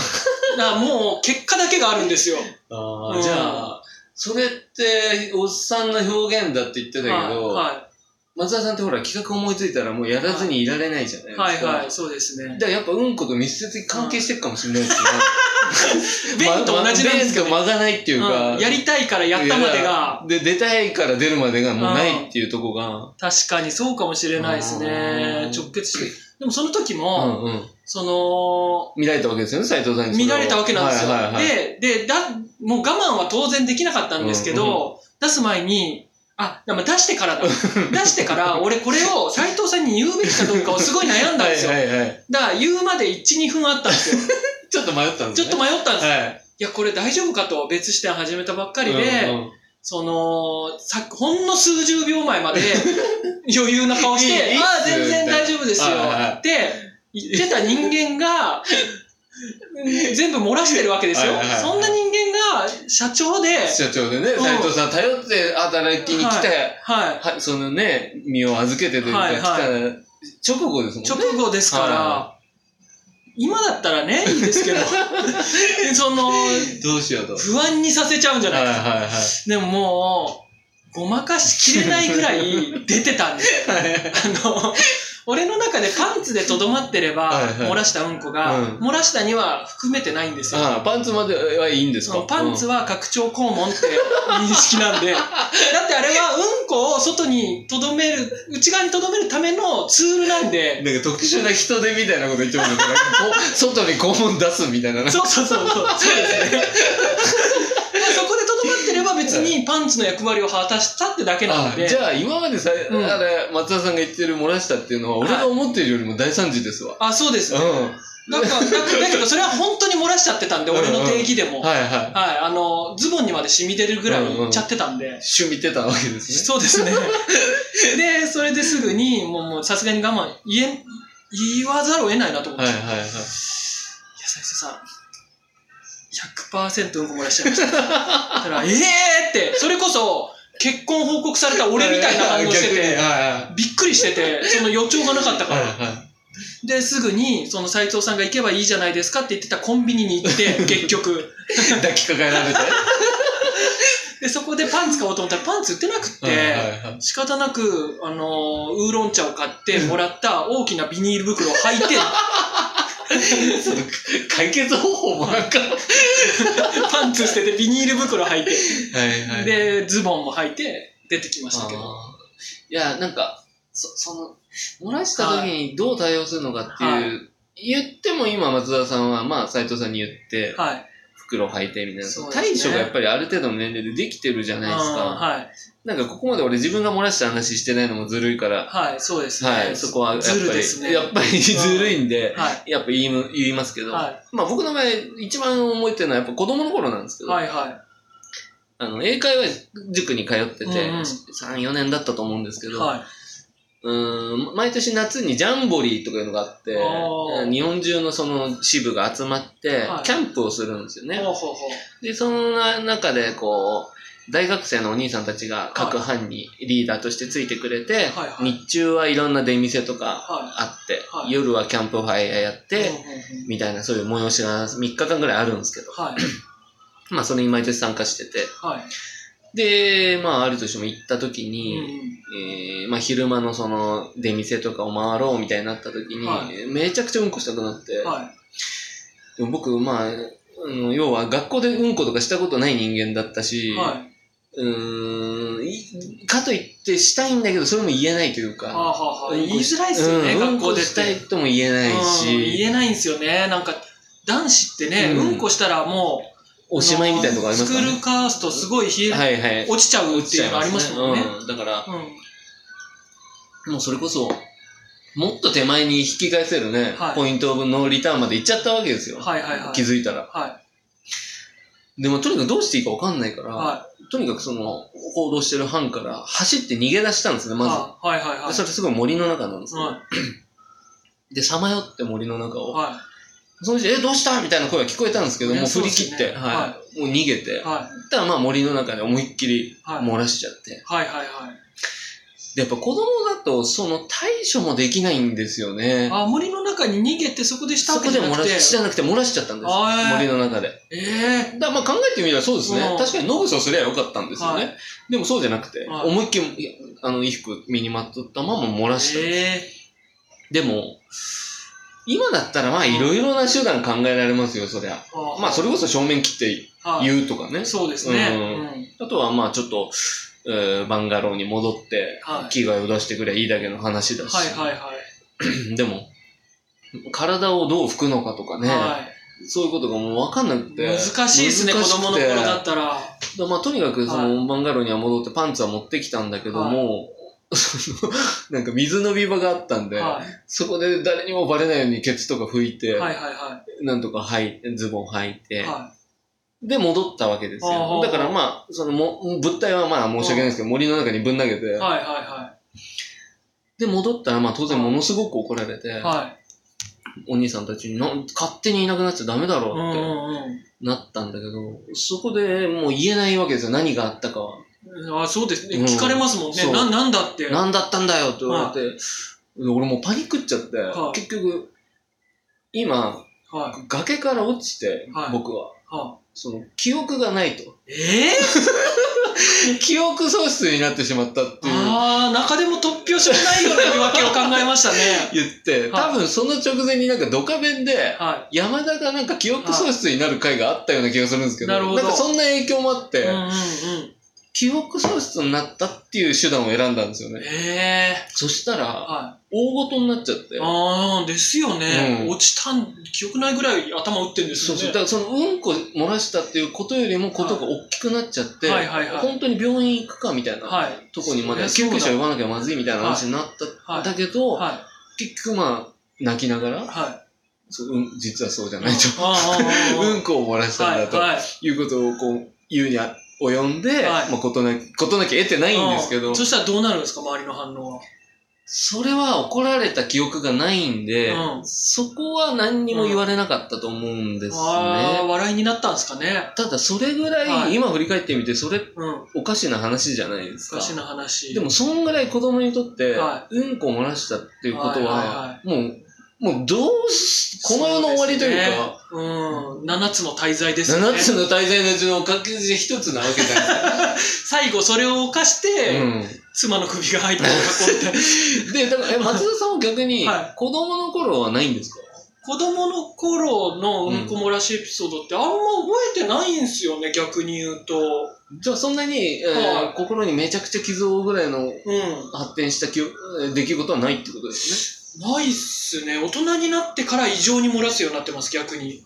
だもう、結果だけがあるんですよ。あーうんじゃあ、それって、おっさんの表現だって言ってたけど、は松田さんってほら企画思いついたらもうやらずにいられないじゃないですい、か。はい、はい、そうですね。だからやっぱうんこと密接に関係してるかもしれないですけど。便と同じなんですけど、まま便と間がないっていうか、うんやりたいからやったまでが、で、出たいから出るまでがもうないっていうとこが、確かにそうかもしれないですね。うん直結して。でもその時うも、んうん。その、見られたわけですよね、斉藤さんに。見られたわけなんですよ。はいはいはい、で、で、だ、もう我慢は当然できなかったんですけど、出す前に、あ、でも出してからだ。出してから、俺これを斉藤さんに言うべきかどうかをすごい悩んだんですよ。はいはいはい。だから言うまで1、2分あったんですよ。ちょっと迷ったんですね。ちょっと迷ったんですよ。はい。いや、これ大丈夫かと別視点始めたばっかりで、うんうんその、さ、ほんの数十秒前まで 余裕な顔して、いいいああ、全然大丈夫ですよって言ってた人間が、うん全部漏らしてるわけですよ。はいはいはいそんな人間が社長で、社長でね、うん斉藤さん頼って働きに来て、はい。はい、そのね、身を預けてというか、はい来た直後ですもんね。直後ですから、は今だったらね、いいですけど、その、どうしようと。不安にさせちゃうんじゃないか。はいはいはい。でももう、ごまかしきれないぐらい出てたんですよ。あの、俺の中でパンツでとどまってれば、はいはい。漏らしたうんこが、うん。漏らしたには含めてないんですよ。ああ、パンツまではいいんですか？パンツは拡張肛門って認識なんで、だってあれはうんこを外にとどめる、内側にとどめるためのツールなんで、なんか特殊な人手みたいなこと言ってもらったら、こう外に肛門出すみたいな。そうそうそうそう、そうですね。そこでとどまってれば別にパンツの役割を果たしたってだけなあので、じゃあ今までさ、うんあれ、松田さんが言ってる漏らしたっていうのは、俺が思ってるよりも大惨事ですわ。あ、そうですね。うん。だから、だだけどそれは本当に漏らしちゃってたんで、俺の定義でも。はい、はいはい。あの、ズボンにまで染み出るぐらいいっちゃってたんで。趣味てたわけですね。そうですね。で、それですぐに、もう、もうさすがに我慢、言え、言わざるを得ないなと思って。い、や、はいはいはい。斉藤さん、100%うんこ漏らしちゃいました。だから、ええーって、それこそ、結婚報告された俺みたいな反応してて、はびっくりしてて、その予兆がなかったいから。はい。はいはい。で、すぐに、その斉藤さんが行けばいいじゃないですかって言ってたコンビニに行って、結局。抱きかかえられて。で、そこでパンツ買おうと思ったらパンツ売ってなくって、仕方なく、あのーウーロン茶を買ってもらった大きなビニール袋を履いて、その解決方法もなんか。パンツ捨ててビニール袋履いて、はいはい。で、ズボンも履いて出てきましたけど。いや、なんか、そ、その、漏らした時にどう対応するのかっていう、は言っても今松田さんは、まあ斉藤さんに言って、はい。袋履いてみたいな、ね対処がやっぱりある程度の年齢でできてるじゃないですか。はい。なんかここまで俺自分が漏らした話してないのもずるいから、はい、そうですね。はい、そこはやっぱり、ずるですね。やっぱりずるいんで、はい。やっぱ言いむ言いますけど、はまあ僕の場合一番覚えてるのはやっぱ子供の頃なんですけい。ど、はい、はあの、英会話塾に通ってて、うんうん3、4年だったと思うんですけい。ど、はい。うーん毎年夏にジャンボリーとかいうのがあって日本中のその支部が集まっては、いキャンプをするんですよね。ほうほうほう。で、その中で、こう、大学生のお兄さんたちが各班にリーダーとしてついてくれて、はいはい日中はいろんな出店とかはあって、はい夜はキャンプファイヤーやっい。て、うんうんうんみたいなそういう催しが3日間ぐらいあるんですけど、はい。まあそれに毎年参加してて、はい。で、まあある年も行った時うんに、うんえーまあ昼間のその出店とかを回ろうみたいになった時に、はめちゃくちゃうんこしたくなって、はい。でも僕、まあ、要は学校でうんことかしたことない人間だったし、はい。うーんいかといってしたいんだけど、それも言えないというか、はあはあはあ言いづらいっすよね、うん学校でっ。うんこしてたいとも言えないうんし、言えないんですよね。なんか、男子ってね、うんうんこしたらもう、おしまいみたいなとこありますからねスクール。カーストすごい冷え、はいはい。落ちちゃうっていうのありますもんね。うんだから、うん。もうそれこそ、もっと手前に引き返せるね、はいポイントオブノーリターンまで行っちゃったわけですよ。はいはいはい。気づいたら。はでもとにかくどうしていいかわかんないかい。ら、はとにかくその、行動してる班から走って逃げ出したんですね、い。まず。はいはいはい。でそれすごい森の中なんですよ。はで、さまよって森の中い。を。はその人、え、どうしたみたいな声が聞こえたんですけど、もう振り切って、そうですねはい。もう逃げて。い。はたらまあ森の中で思いっきりはい漏らしちゃって。い。はいはいはい。で、やっぱ子供だと、その対処もできないんですよね。あ、森の中に逃げてそこでしたわそこで漏けじゃなくて。らし、じゃなくて漏らしちゃったんです森の中で。ええだからまあ考えてみればそうですねう。ん確かにノブソすりゃよかったんですよね。はいでもそうじゃなくて、はい思いっきり、あの、衣服身にまとったまま漏らした。えでも、今だったらまあいろいろな手段考えられますよ、そりゃ。えまあそれこそ正面切ってはい言うとかね。そうですね。ううんん。あとはまあちょっと、えーバンガローに戻って、はい。着替えを出してくればいいだけの話だし。はいはいはい。でも、体をどう拭くのかとかね、はい。そういうことがもうわかんなくて。難しいですね、子供の頃だったら。だまあとにかくその、バンガローには戻ってパンツは持ってきたんだけども、なんか水飲み場があったんで、はい。そこで誰にもバレないようにケツとか拭いて、はいはいはなんとか履いて、ズボン履いて、い。はで戻ったわけですあよ。あだからまあ、そのも物体はまあ申し訳ないですけど、森の中にぶん投げて、い。はいはで戻ったらまあ当然ものすごく怒られて、いはい。はい。お兄さんたちにな勝手にいなくなっちゃダメだろうってうんなったんだけど、そこでもう言えないわけですよ。何があったかは。うん。あ、そうですね。うん聞かれますもんね。な、なんだって。何だったんだよって言われて、で俺もうパニックっちゃって、はい結局、今、はい。崖から落ちて、はい僕は、はその、記憶がないと。い。え え記憶喪失になってしまったっていう。ああ、中でも突拍子もないような言い訳を考えましたね。言って、多分その直前になんかドカベンで、は山田がなんか記憶喪失になる回があったような気がするんですけど、なるほどんかそんな影響もあっい。て、うんうんうん。記憶喪失になったっていう手段を選んだんですよね。ええそしたら、は大ごとになっちゃってい。。ああ、ですよね。うん落ちたん、記憶ないぐらい頭打ってんですよね。そうそう。だからそのうんこ漏らしたっていうことよりもことが大きくなっちゃって、はいはいはい本当に病院行くかみたいなはい。とこにまで救急車呼ばなきゃまずいみたいな話になったんだけど、は結局まあ、泣きながらい。、はい。そううん、実はそうじゃないと。うんこを漏らしたんだとはいはいいうことをこう言うにあ及んで、はいまあ、ことなき、ことなき得てないんですけどうん、そしたらどうなるんですか、周りの反応は。それは怒られた記憶がないんで、うんそこは何にも言われなかったと思うんですね。ああ、笑いになったんですかね。ただそれぐらい、はい今振り返ってみてそれうん。おかしな話じゃないですか。おかしな話。でもそんぐらい子供にとって、はうんこを漏らしたっていうことはもう、もうどうし、この世の終わりというか、うん。七つの大罪ですよね。7つの大罪のうちの確実に一つなわけじゃない 最後それを犯して、か。妻の首が入った箱み。で、だから、え、松田さんは逆に、はい子供の頃はないんですか？子供の頃のうんこ漏らしエピソードってあんま覚えてないんすよね、逆に言うと。じゃあそんなに、えーはい心にめちゃくちゃ傷を負うぐらいのう発展した記憶えー出来事はないってことですん。ないっすね。大人になってから異常に漏らすようになってます、逆に。ね。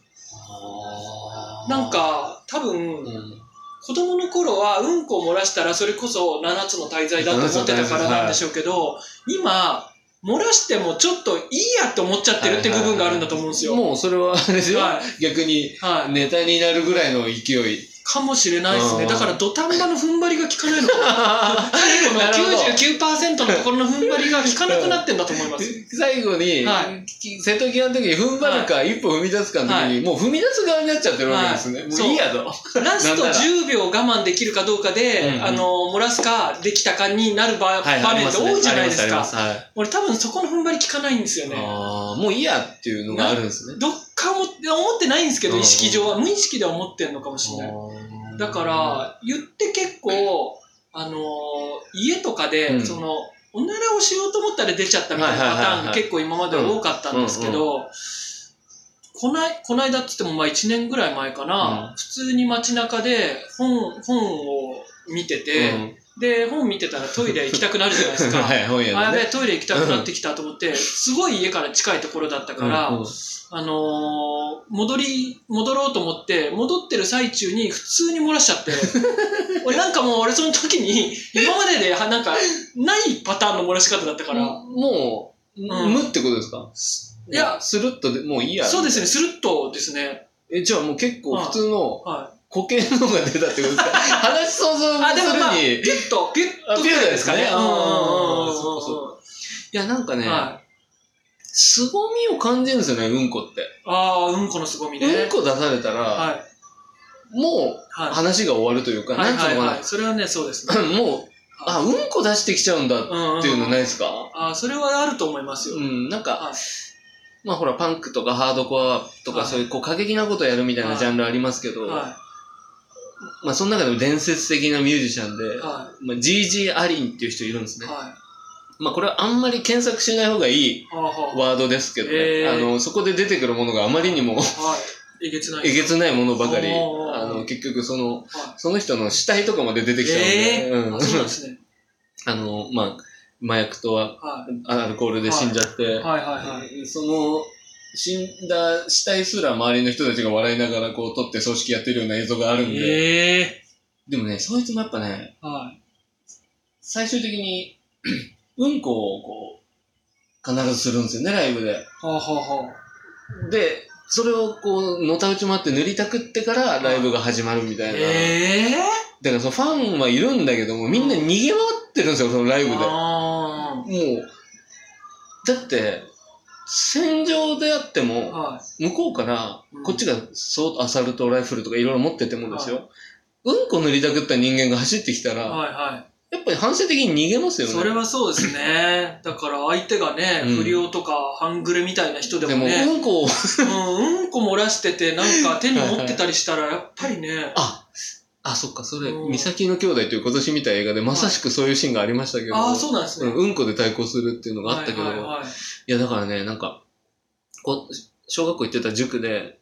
なん、か、多分、うん、子供の頃はうんこを漏らしたらそれこそ7つの大罪だと思ってたからなんでしょうけど、今、漏らしてもちょっといいやって思っちゃってるって部分があるんだと思うんですよ。もうそれはあれですよ、は逆にはい。ネタになるぐらいの勢い。かもしれないですね。うんだから土壇場の踏ん張りが効かないのかな。最後のなるほど99%のところの踏ん張りが効かなくなってんだと思います。最後に、はいき瀬戸際の時に踏ん張るか、一歩踏み出すかの時に、もう踏み出す側になっちゃってるわけですね。はいもういいやと。ラストなんなら10秒我慢できるかどうかで、あの、漏らすかできたかになる場,、場面って多いじゃないですか。俺多分そこの踏ん張り効かないんですよね。ああ、もういいやっていうのがあるんですね。どっかも思ってないんですけど、うん意識上は。無意識では思ってんのかもしれない。だか、ら、言って結構、あのー家とかで、うん。その、おならをしようと思ったら出ちゃったみたいなパターンが結構今まで多かったんですけど、こない、こないだっつってもまあ1年ぐらい前かな、うん。普通に街中で本、本を見てて、で、本見てたらトイレ行きたくなるじゃないですか。はい、本あ、や屋でね。べえ、トイレ行きたくなってきたと思って、すごい家から近いところだったから、うんうんあのー戻り、戻ろうと思って、戻ってる最中に普通に漏らしちゃって、俺なんかもう俺その時に、今までではなんか、ないパターンの漏らし方だったから、もう、ん。無ってことですか？いや、スルッとでもういいや。そうですね、スルッとですね。え、じゃあもう結構普通のは固形のが出たってことですか？話想像あでもまあするに。い。ピュッと、ピュッとあピュッとですかね。うんうんうんうんうんそうそいや、なんかね、は凄みを感じるんですよね、うんこって。い。ああ、うんこの凄みね。うんこ出されたら、はい。もうはい。話が終わるというか、はいなんつうのかはいはい。それはね、そうですね。な。もう、あ、うんこ出してきちゃうんだっうんていうのね。ないですか？ああ、それはあると思いますよ。うん、なんか、はいまあほら、パンクとかハードコアとか、はいそういうこう過激なことやるみたいなジャンルありますけど、はまあその中でも伝説的なミュージシャンで、い。はまあ、GG アリンっていう人いるんですい。ね。はまあこれはあんまり検索しない方がいいワードですけどね、えーあの、そこで出てくるものがあまりにもはい。えげつない。えげつないものばかり、あの、結局その、はいその人の死体とかまで出てきちゃうんで、えうんそうですね。あの、まあ、麻薬とははい。アルコールで死んじゃって、はいはいはい。その、死んだ死体すら周りの人たちが笑いながらこう撮って葬式やってるような映像があるんで、ええでもね、そいつもやっぱね、はい。最終的に、うんこをこう、必ずするんですよね、ライブで。はあはあはで、それをこう、のたうち回って塗りたくってからライブが始まるみたあ。いな。ええだからそのファンはいるんだけども、みんな逃げ回ってるんですよ、そのライブで。もあう、だって、戦場であってあ。も、は向こうからうん、こっちがそうアサルトライフルとかいろいろ持っててもですはよ、うんこ塗りたくった人間が走ってきたい。ら、はいはやっぱり反射的に逃げますい。よね。それはそうですね。だから相手がね、うん。不良とか半グレみたいな人ででも、もね、うんこを、うん、うんこ漏らしててなんか手に持ってたりしたら、やっぱりね、あ、あ、そっか、それ、うん。三崎の兄弟という今年見た映画でまさしくそういうシーンがありましたけど、ああ、そうなんですね。うんうんこで対抗するっていうのがあったけど、いはいはいはい。や、だからね、なんか、こう、小学校行ってた塾で、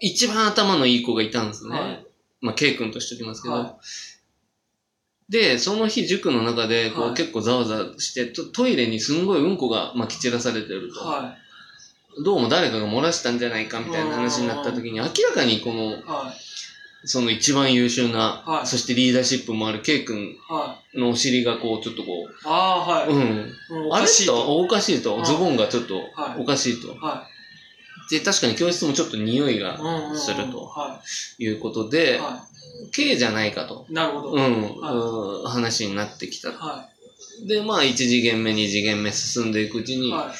一番頭のいい子がいたんですね。はい。まあ、K 君としておきますけど、はで、その日塾の中で、こう、はい結構ざわざわしてト、トイレにすんごいうんこがまき散らされてると。はどうも誰かが漏らしたんじゃないかみたいな話になった時に、明らかにこの、い。はい。その一番優秀な、はいそしてリーダーシップもある K 君はい。のお尻がこう、ちょっとこああ、はう、い。うん。あれと。とおかしいとう。んズボンがちょっとはいおかしいと。はで、確かに教室もちょっと匂いい。がするとはいうことい。で、は K じゃないかと。い。なるほど。うん、はうん話になってきた。はで、まあ、1次元目、2次元目進んでいくうちい。に、は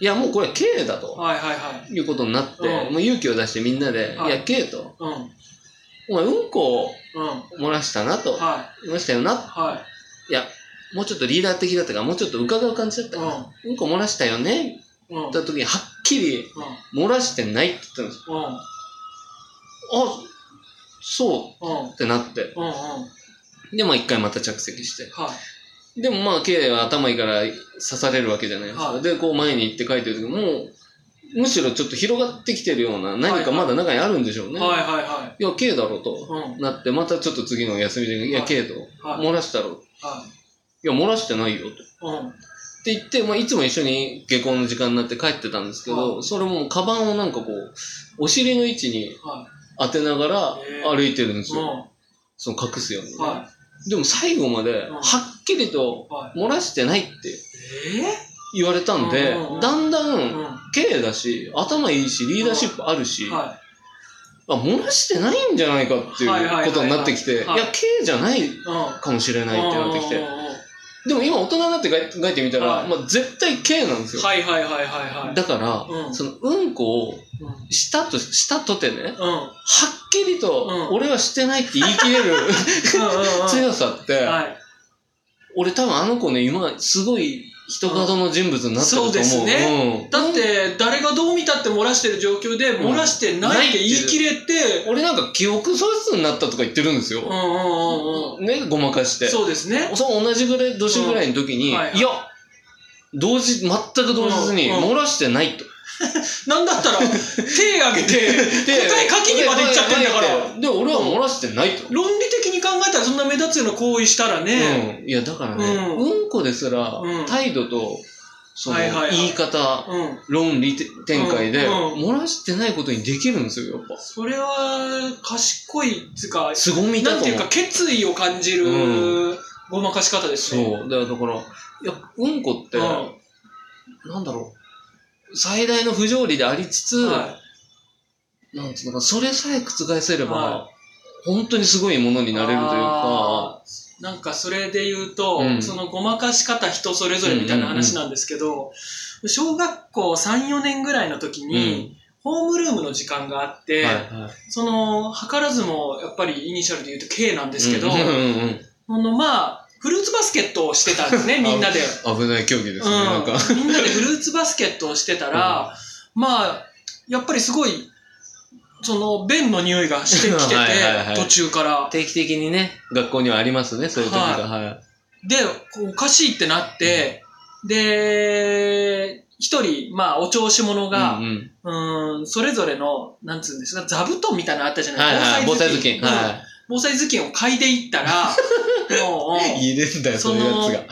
いや、もうこれ K だと。い。はいはいはい。いうことになって、うんもう勇気を出してみんなで、はいい、や、K と、うん。うん。お前うんこをは漏らしたなと、い。漏らしたよな。はいや、もうちょっとリーダー的だったから、もうちょっと伺う感じだったから、うんこ漏らしたよねい。うん。うん。った時に、はっきりうん。漏らしてないって言ったんですよ。うん。あ、そううん。ってなって。うん。うん。で、まあ一回また着席して。はい。でもまあ K は頭いいから刺されるわけじゃないですか。はいで、こう前に行って書いてる時もう、むしろちょっと広がってきてるような、何かまだ中にあるんでしょうね。はいはいはいや、K だろうと。い。うん。なって、またちょっと次の休みで、いや、はい K と、はい。漏らしたろ。はいや、漏らしてないよと。い。うん。って言って、まあ、いつも一緒に下校の時間になって帰ってたんですけど、はそれもカバンをなんかこう、お尻の位置には当てながら歩いてるんですよ。ん。その隠すようにね、はでも最後まで、んはっきりとい。はい。漏らしてないってえ言われたんで、だんだん K だし、頭いいし、リーダーシップあるし、い。あ、漏らしてないんじゃないかっていうはいはいはいはいことになってきて、いはいや、K じゃないうん。かもしれないってなってきてでも今大人になって書いてみたら、はいまあ、絶対 K なんですよ。はいはいはいはいはい。だから、うんそのうんこをうん。したと、したとてね、うん。はっきりと、うん俺はしてないって言い切れるうんうんうん。強さって、はい。俺多分あの子ね、今、すごい人角の人物になってると思う。そうですねうんだって、誰がどう見たって漏らしてる状況で、漏らしてないって言い切れて、俺なんか記憶喪失になったとか言ってるんですよ。うんうんうんうん。ね、ごまかして。そうですね。そう同じぐらい、年ぐらいの時に、うんはいはいいや、同時、全く同日にうんうん漏らしてないと。なんだったら、手挙げて、答え書きにまで行っちゃってんだから。で、俺は漏らしてないと。論理的に考えたらそんな目立つような行為したらね、うん。いや、だからね、ううんんこですらうん、態度と、その、言い方、うん。論理展開で、漏らしてないことにできるんですよ、やっぱ。それは、賢い、つうか、凄みだと。なんていうか、決意を感じる、うごまかし方ですね。そう。だから、いや、うんこって、うんなんだろう、最大の不条理でありつつ、はなんつうのか、それさえ覆せれば、は本当にすごいものになれるというか、なんかそれで言うと、うん。そのごまかし方人それぞれみたいな話なんですけど、小学校3、4年ぐらいの時に、ホームルームの時間があって、はいはい。その、図らずもやっぱりイニシャルで言うと K なんですけど、うんうんうん。あのまあ、フルーツバスケットをしてたんですね、みんなで。危ない競技ですね、なんか。うん、みんなでフルーツバスケットをしてたら、まあ、やっぱりすごい、その、便の匂いがしてきてて はいはいはい途中から。定期的にね、学校にはありますね、そういう時が。はい。で、こうおかしいってなって、で、一人、まあ、お調子者がう、んうんうん、それぞれの、なんつうんですか、座布団みたいなのあったじゃないはいはい、防災頭巾。うんは防災頭巾を嗅いでいったら、もう、い。いいですんだよ、そういうや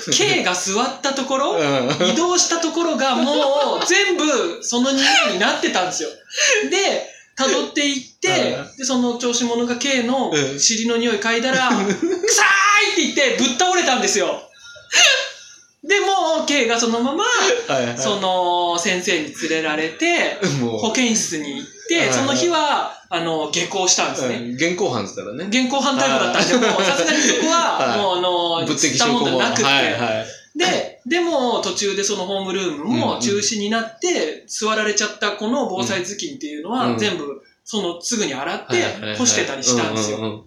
つ K が座ったところ、が。うん。移動したところがもう全部その匂いになってたんですよ。で、辿っていってう、で、その調子者が K のうん尻の匂い嗅いだら、臭いって言ってぶっ倒れたんですよ。で、もう K がそのまま、はいはい。その先生に連れられて、も保健室に行って、はいその日は、あの、下校したんですう、ね。うん現行犯ですからね。現行犯逮捕だったんで、もうさすがにそこは、はいもうあの、物的吸ったもんじゃなくて。で、でも途中でそのホームルームも中止になって、座られちゃったこの防災頭巾っていうのはうん全部、そのすぐに洗って干してたりしたんですよ。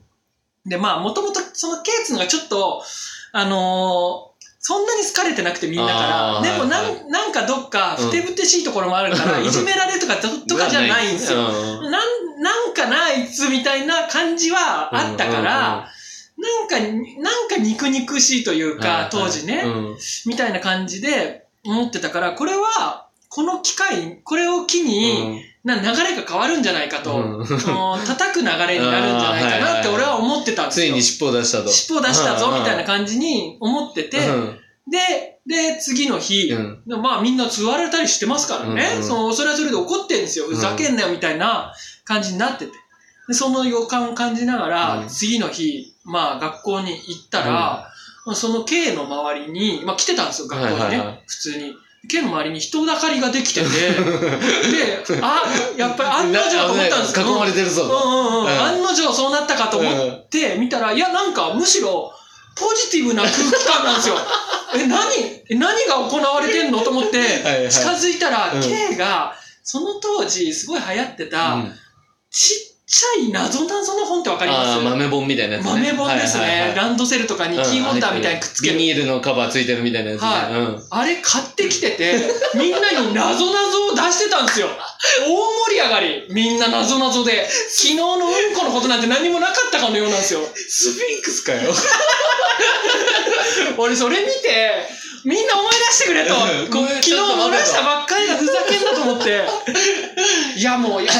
で、まあもともとそのケーツのがちょっと、あのーそんなに好かれてなくてみんなから、でもなん,、はい。なんかどっかうん。ふてぶてしいところもあるから、うん。いじめられるとかととかじゃないんですよ。うん。なん、なんかな、あいつみたいな感じはあったから、なんか、なんか肉肉しいというか、当時ね、うん。みたいな感じで思ってたから、これは、この機会、これを機に、な流れが変わるんじゃないかと、うん。その叩く流れになるんじゃないかなって俺は思ってたんですよ。ついに尻尾出したと。尻尾出したぞみたいなじ感じに思ってて、うん。で、で、次の日、うん。まあみんな座られたりしてますからね、うんうん。そのそれはそれで怒ってんですよ。ふざけんなよみたいな感じになってて。でその予感を感じながら、うん。次の日、まあ学校に行ったら、まあその K の周りに、まあ来てたんですよ、学校にね、はいはいはい。普通に。K の周りに人だかりができてて、で、あ、やっぱり案の定と思ったんですけど、囲まれてるぞと。うんうんうん、うん。案の定そうなったかと思って見たら、いや、なんかむしろポジティブな空気感なんですよ。え、何え何が行われてんのと思って近づいたら、うん。K がその当時すごい流行ってた、うん。ちっちゃい謎謎の本ってわかります？ああ、豆本みたいなやつね。豆本ですね、はいはいはいランドセルとかにキーホルダーみたいにくっつける。ビニールのカバーついてるみたいなやつね。はいうんあれ買ってきてて、みんなに謎謎を出してたんですよ。大盛り上がり。みんな謎謎で。昨日のうんこのことなんて何もなかったかのようなんですよ。スフィンクスかよ。俺それ見て、みんな思い出してくれと。うんこ昨日漏らしたばっかりがふざけんなと思って。いやもう、いや、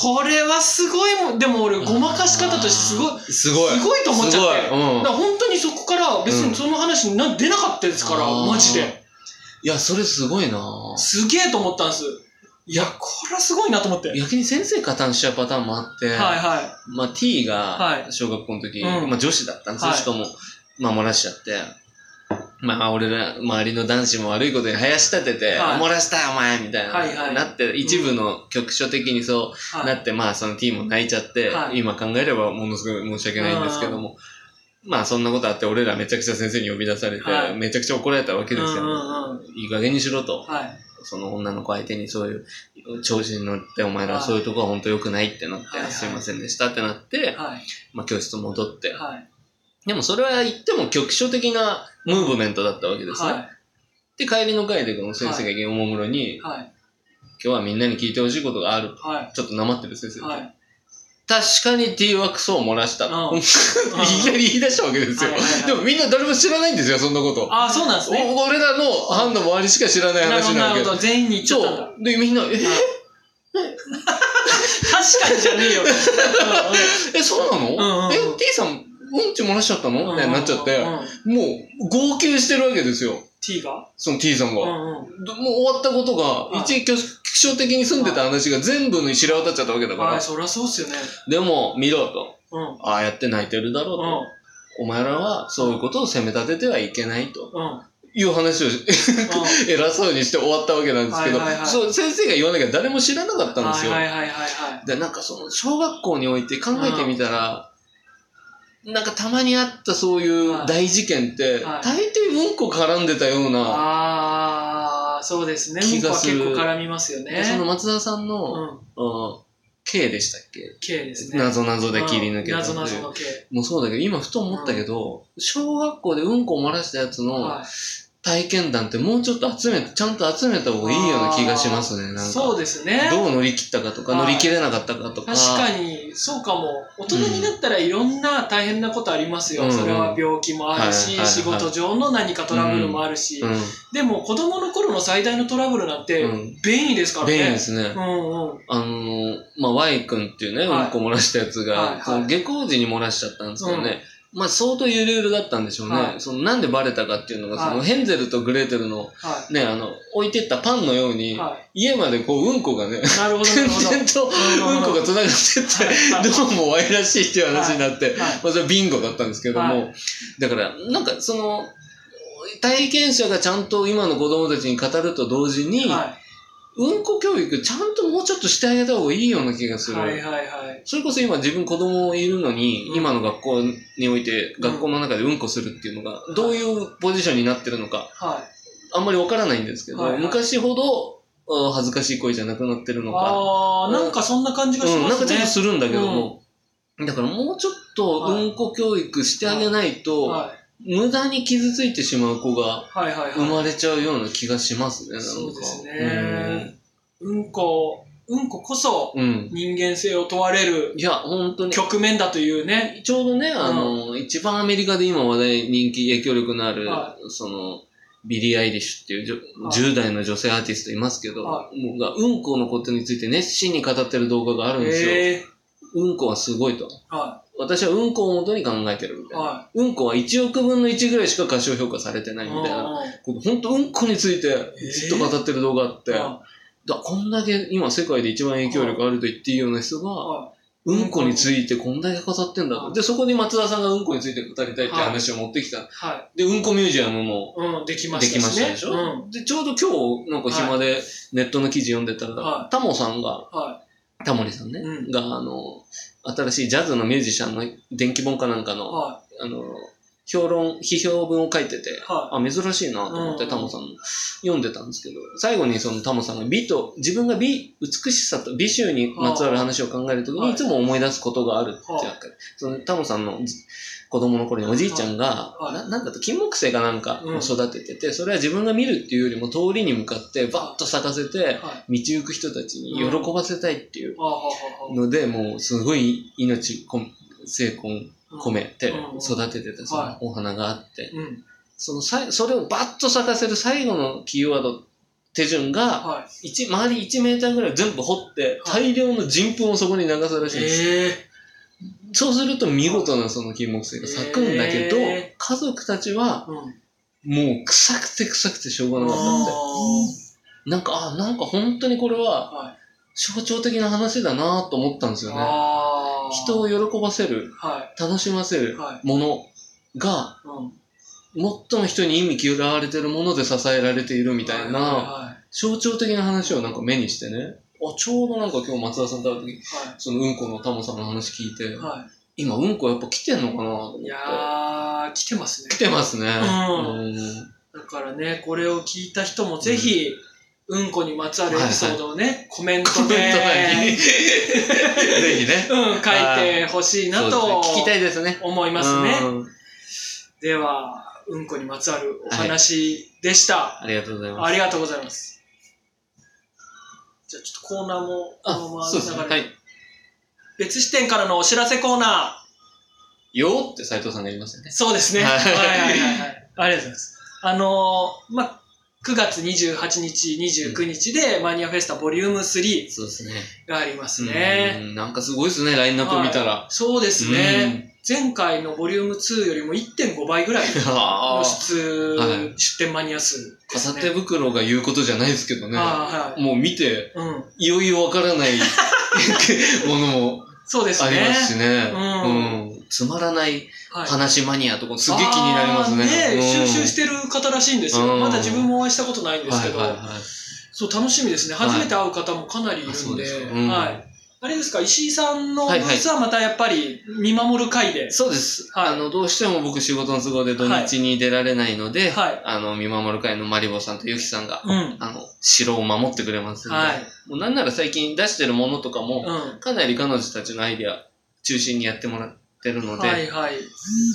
ここれはすごいもん。でも俺ごまかし方としてすごい、すごい。すごいと思っちゃって。うんだから本当にそこから別にその話な出なかったですから、マジで。いや、それすごいなすげえと思ったんです。いや、これはすごいなと思って。はい逆に先生加担しちゃうパターンもあって、はまあ T はが小学校の時、うんまあ女子だったんですよ。はいしかも、まあ漏らしちゃって。まあ俺ら、周りの男子も悪いことに林立てて、はい漏らしたよお前みたいな、はいはいなって、一部の局所的にそい。うなって、まあその T も泣いちゃって、はい今考えればものすごい申し訳ないんですけども、まあそんなことあって俺らめちゃくちゃ先生に呼び出されて、はいめちゃくちゃ怒られたわけですよ。うんうんうんいい加減にしろと。はい。その女の子相手にそういう調子に乗ってお前らはいそういうとこは本当良くないってなって、はいはいすいませんでしたってなって、はい。まあ教室戻って。はい。でもそれは言っても局所的なムーブメントだったわけですね。はい。で、帰りの会でこの先生がおもむろに、はい。今日はみんなに聞いてほしいことがある。はい。ちょっとなまってる先生。はい。確かに T はクソを漏らした。うん いきなり言い出したわけですよ。はいはいはいでもみんな誰も知らないんですよ、そんなこと。ああ、そうなんですね。お俺らの班の周りしか知らない話なわけなるほど。全員に言っちゃったんだ。そう。で、みんな、え？確かにじゃねえよ。え、そうなの、うんうんうんえ、T さん、うん？ち漏らしちゃったの？みたいになっちゃって、もう、号泣してるわけですよ。T がその T さんが。もう終わったことが、はい一局所的に住んでた話が全部に知れ渡っちゃったわけだから。はい、そりゃそうっすよね。でも、見ろと。うん。ああやって泣いてるだろうと。うん。お前らはそういうことを責め立ててはいけないとうん。いう話を 偉そうにして終わったわけなんですけど、そう先生が言わなきゃ誰も知らなかったんですよ。はいはいはい。で、なんかその、小学校において考えてみたら、なんかたまにあったそういう大事件って、はい大抵うんこ絡んでたような、ああ、そうですね。うんこは結構絡みますよね。その松田さんうの、ん。うん、K でしたっけ？K ですね。謎々で切り抜けたうなぞの K。もうそうだけど、今ふと思ったけど、小学校でうんこを漏らしたやつのはい。体験談ってもうちょっと集めて、ちゃんと集めた方がいいような気がしますね、なんか。そうですね。どう乗り切ったかとか、はい乗り切れなかったかとか。確かに、そうかも。大人になったらいろんな大変なことありますよ。うんそれは病気もあるし、はいはいはい仕事上の何かトラブルもあるし。うん。でも子供の頃の最大のトラブルなんてうん便利ですからね。便利ですね。うんうん。あのー、まあ、Y 君っていうね、はいうんこ漏らしたやつが、はいはい下校時に漏らしちゃったんですけどね、まあ、相当ゆるゆるだったんでしょうね。はい。そのなんでバレたかっていうのが、はい。そのヘンゼルとグレーテルのはね、あの、置いてったパンのように、家までこう、うんこがね、い。なるほど。点々とうんこが繋がってって、はい。どうも Y らしいっていう話になって、はい。まあ、それはビンゴだったんですけども、はだから、なんかその、体験者がちゃんと今の子供たちに語ると同時に、はうんこ教育ちゃんともうちょっとしてあげた方がいいような気がすい。る。はいはいはい。それこそ今自分子供いるのに、うん今の学校において、学校の中でうんこするっていうのが、どういうポジションになってるのか、はい。あんまりわからないんですけど、はいはい昔ほど、あ恥ずかしい声じゃなくなってるのか、ああ、なんかそんな感じがしうん、なんかますね。ちょっとするんだけども、だからもうちょっとはいうんこ教育してあげないと、はい。無駄に傷ついてしまう子がはいはいはい。生まれちゃうような気がしますね、なんか。そうですね。うんこ、うんここそうん。人間性を問われるいや、本当に。局面だというね。ちょうどね、あの、一番アメリカで今話題、人気、影響力のある、はその、ビリー・アイリッシュっていうじょはい10代の女性アーティストいますけど、はもうがうんこのことについて熱心に語ってる動画があるんですよ。えうんこはすごいと。ー、は私はうんこを元に考えてるみい。たいな。はうんこは1億分の1ぐらいしか過小評価されてないい。みたいな。本当うんこについてずっと語ってる動画あって、はだこんだけ今世界で一番影響力あると言っていいような人が、はうんこについてこんだけ語ってんだと。はいで、そこに松田さんがうんこについて語りたいって話を持ってきた。い。はで、うんこミュージアムもい。うん、できまでしたしね。きましたでしょ、うん。で、ちょうど今日、なんか暇でネットの記事読んでたら、はいタモさんが、はタモリさんね、うん。が、あの、新しいジャズのミュージシャンの電気本かなんかい。の、はあの、評論、批評文を書いてて、い。はあ、珍しいなと思ってうん。タモさんの読んでたんですけど、最後にそのタモさんが美と、自分が美、美しさと美醜にまつわる話を考えるときはい。にいつも思い出すことがあるってはい。わけそのタモさんのじ子供の頃におじいちゃんが、はい。ななんだと金木犀かなんかうん。を育ててて、それは自分が見るっていうよりも通りに向かってバッと咲かせて。道行く人たちに喜ばせたいっていう。ので、もうすごい命こん、精魂あ込めてうん。育ててたそのはい。お花があって、うん。そのさい、それをバッと咲かせる最後のキーワード、手順が、はい。一周り1メーターぐらい全部掘って、はい。大量の人糞をそこに流すらしいんです。えそうすると見事なその金木犀が咲くんだけど、へ家族たちは。もう臭くて臭くてしょうがなかったって。なんか、あ、なんか本当にこれははい。象徴的な話だなと思ったんですよね。人を喜ばせる、は楽しませい。るはい。ものが、うん。最も人に意味嫌われてるもので支えられているみたいな、は象徴的な話をなんか目にしてね、あ、ちょうどなんか今日松田さんと会う時、い。はそのうんこのタモさんの話聞いてい。、は今うんこやっぱ来てんのかない。やー、来てますね。来てますね。うんうんだからね、これを聞いた人もぜひ、うんこにまつわるエピソードをね、コメントで、コメント欄に。ぜひね。うん、書いてほしいなと聞きたいですね。思いますね。うんでは、うんこにまつわるお話でした。ありがとうございます。ありがとうございます。じゃあちょっとコーナーもこのままそうですね。はい。別視点からのお知らせコーナよーって斉藤さんが言いましたよねー。。そうですね。ははいいはいはいはい。ありがとうございます。あのー、まあ、9月28日、29日でマニアフェスタボリューム3そうですね。がありますね。うんなんかすごいですね、ラインナップ見たはらい。そうですね。前回のボリューム2よりも1.5倍ぐらいあの出,、はい出店マニア数ね。片手袋が言うことじゃないですけどね。はいはいもう見て、うん。いよいよわからない ものもそうですね。ありますしね。うんうんつまらないはい話マニアとかすげえ気になりますね。あーうん収集してる方らしいんですよ。うんまだ自分もお会いしたことないんですけど、はいはいはいそう、楽しみですね。はい初めて会う方もかなりいるんで、はい。あれですか、石井さんのブはいはいースはまたやっぱり見守る会で、そうです。はいあの、どうしても僕仕事の都合で土日に出られないので、はいあの、見守る会のマリボさんとユキさんが、うん。あの、城を守ってくれますんで、はい。もうなんなら最近出してるものとかも、うん。かなり彼女たちのアイディア中心にやってもらってるので、はいはい。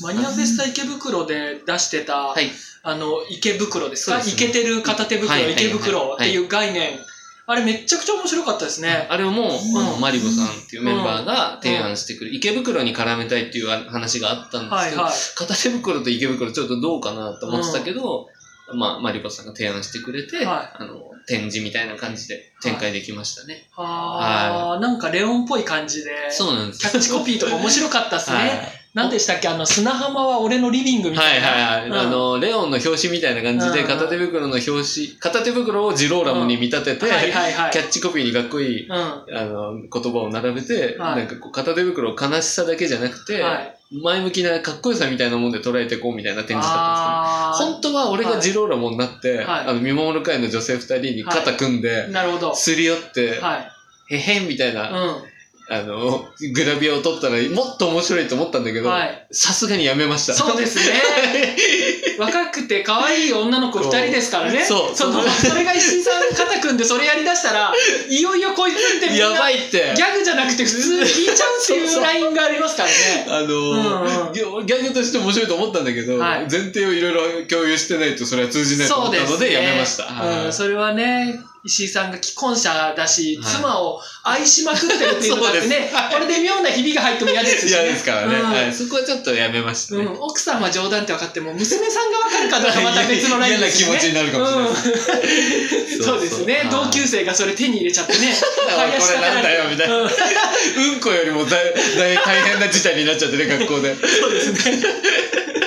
マニアフェスタ池袋で出してた、はい。あの、池袋ですか？そうですね。イケてる片手袋、池袋っていう概念、あれめっちゃくちゃ面白かったですね。あれをもう、あのうん。マリボさんっていうメンバーが提案してくる、池袋に絡めたいっていう話があったんですけど、はいはい。片手袋と池袋ちょっとどうかなと思ってたけど、まあ、マリコさんが提案してくれて、はあの、展示みたいな感じで展開できましたね。あー、なんかレオンっぽい感じで、そうなんですキャッチコピーとか面白かったですね。はい何でしたっけ？あの、砂浜は俺のリビングみたはいいな。はいはい。うんあの、レオンの表紙みたいな感じで、うん片手袋の表紙、片手袋をジローラモに見立てて、はいはいはい。キャッチコピーにかっこいい、うん。あの、言葉を並べて、はいなんかこう、片手袋を悲しさだけじゃなくて、はい。前向きなかっこよさみたいなもんで捉えていこうみたいな展示だったあんですけど、本当は俺がジローラモになって、はい。あの、見守る会の女性二人に肩組んで、ーなるほど。すり寄って、はい。へへんみたいな、うあの、グラビアを撮ったらもっと面白いと思ったんだけん。ど、はい。さすがにやめました。そうですね。若くて可愛い女の子二人ですからね。そうその、それが石井さん肩組んでそれやりだしたら、いよいよこいつってみんな、やばいって。ギャグじゃなくて普通に聞いちゃうっていうラインがありますからね。あのギャグとして面白いと思ったんだけど、はい前提をいろいろ共有してないとそれは通じないと思ったのでやめました。それはね、石井さんが既婚者だし、はい妻を愛しまくってるっていうのがあってね、これで妙なひびが入っても嫌ですし、ね。嫌ですからね。うんはい。そこはちょっとやめましたね。うん、奥さんは冗談って分かっても、娘さんが分かるかどうかまた別のライン嫌なですね。気持ちになるかもしれないです。うんそうですね。同級生がそれ手に入れちゃってね。おいこれなんだよ、みたいな。うん うんこよりもだいだい大変な事態になっちゃってね、学校で。そうですね。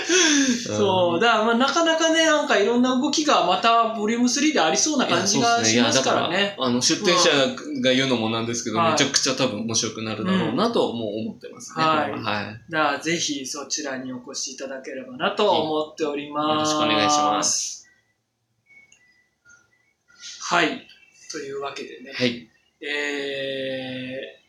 そう。だから、まあ、なかなかね、なんかいろんな動きがまた、ボリューム3でありそうな感じがしますからね。あの、出店者が言うのもなんですけど、はいめちゃくちゃ多分面白くなるだろうなと、もう思ってますね。はいこれははい。だから、ぜひそちらにお越しいただければなと思っております。よろしくお願いします。はい。というわけでね、はい。えー、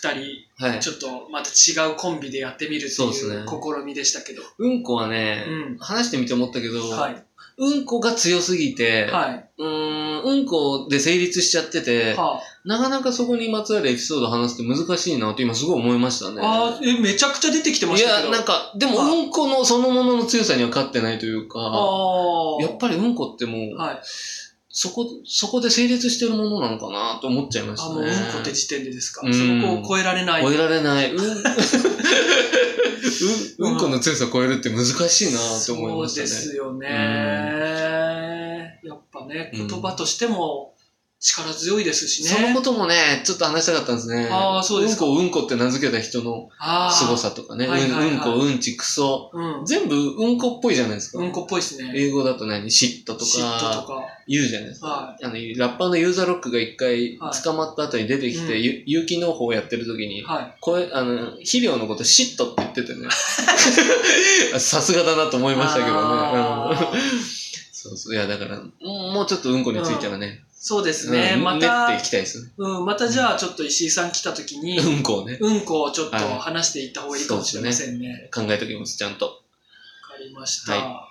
二人、はい。ちょっとまた違うコンビでやってみるっていう試みでしたけど。うんこはね、うん話してみて思ったけど、はい。うんこが強すぎて、はい。うーん、うんこで成立しちゃってて、はなかなかそこにまつわるエピソード話すって難しいなって今すごい思いましたね。あ、あーえ、めちゃくちゃ出てきてまいしたけど。や、なんか、でも、はいうんこのそのものの強さには勝ってないというか、あやっぱりうんこってもう、はい。そこ、そこで成立してるものなのかなと思っちゃいましあ、たね。もううんこって時点でですか？うんその子を超えられない。超えられない。うん、うん、うんこの強さを超えるって難しいなって思いましたね。そうですよね。やっぱね、うん言葉としても力強いですしね。そのこともね、ちょっと話したかったんですね。あーそうですかうんこ、うんこって名付けた人の凄さとかね。はいはいはいうんうんこ、うんち、クソ。うん。全部うんこっぽいじゃないですか。うんこっぽいですね。英語だと何？嫉妬と嫉妬とかか。言うじゃないですか。はあの、ラッパーのユーザーロックが一回はい捕まった後に出てきて、うんゆ有機農法をやってる時にい。、はい。声、あの、肥料のことシットって言っててね。さすがだなと思いましたけどね。そうそう。いや、だから、もうちょっとうんこについてはね、そうですね。うん練またってい、きたいですね。うん、またじゃあちょっと石井さん来た時に、うんこをね、うんこをちょっとはい話していった方がいいかもしれませんね。考えときます、ちゃんと。わかりました。は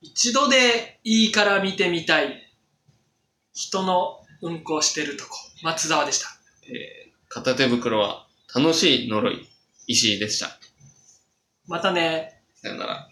一度でいいから見てみたい。人のうんこをしてるとこ。松沢でした。片手袋は楽しい呪い、石井でした。またね。さよなら。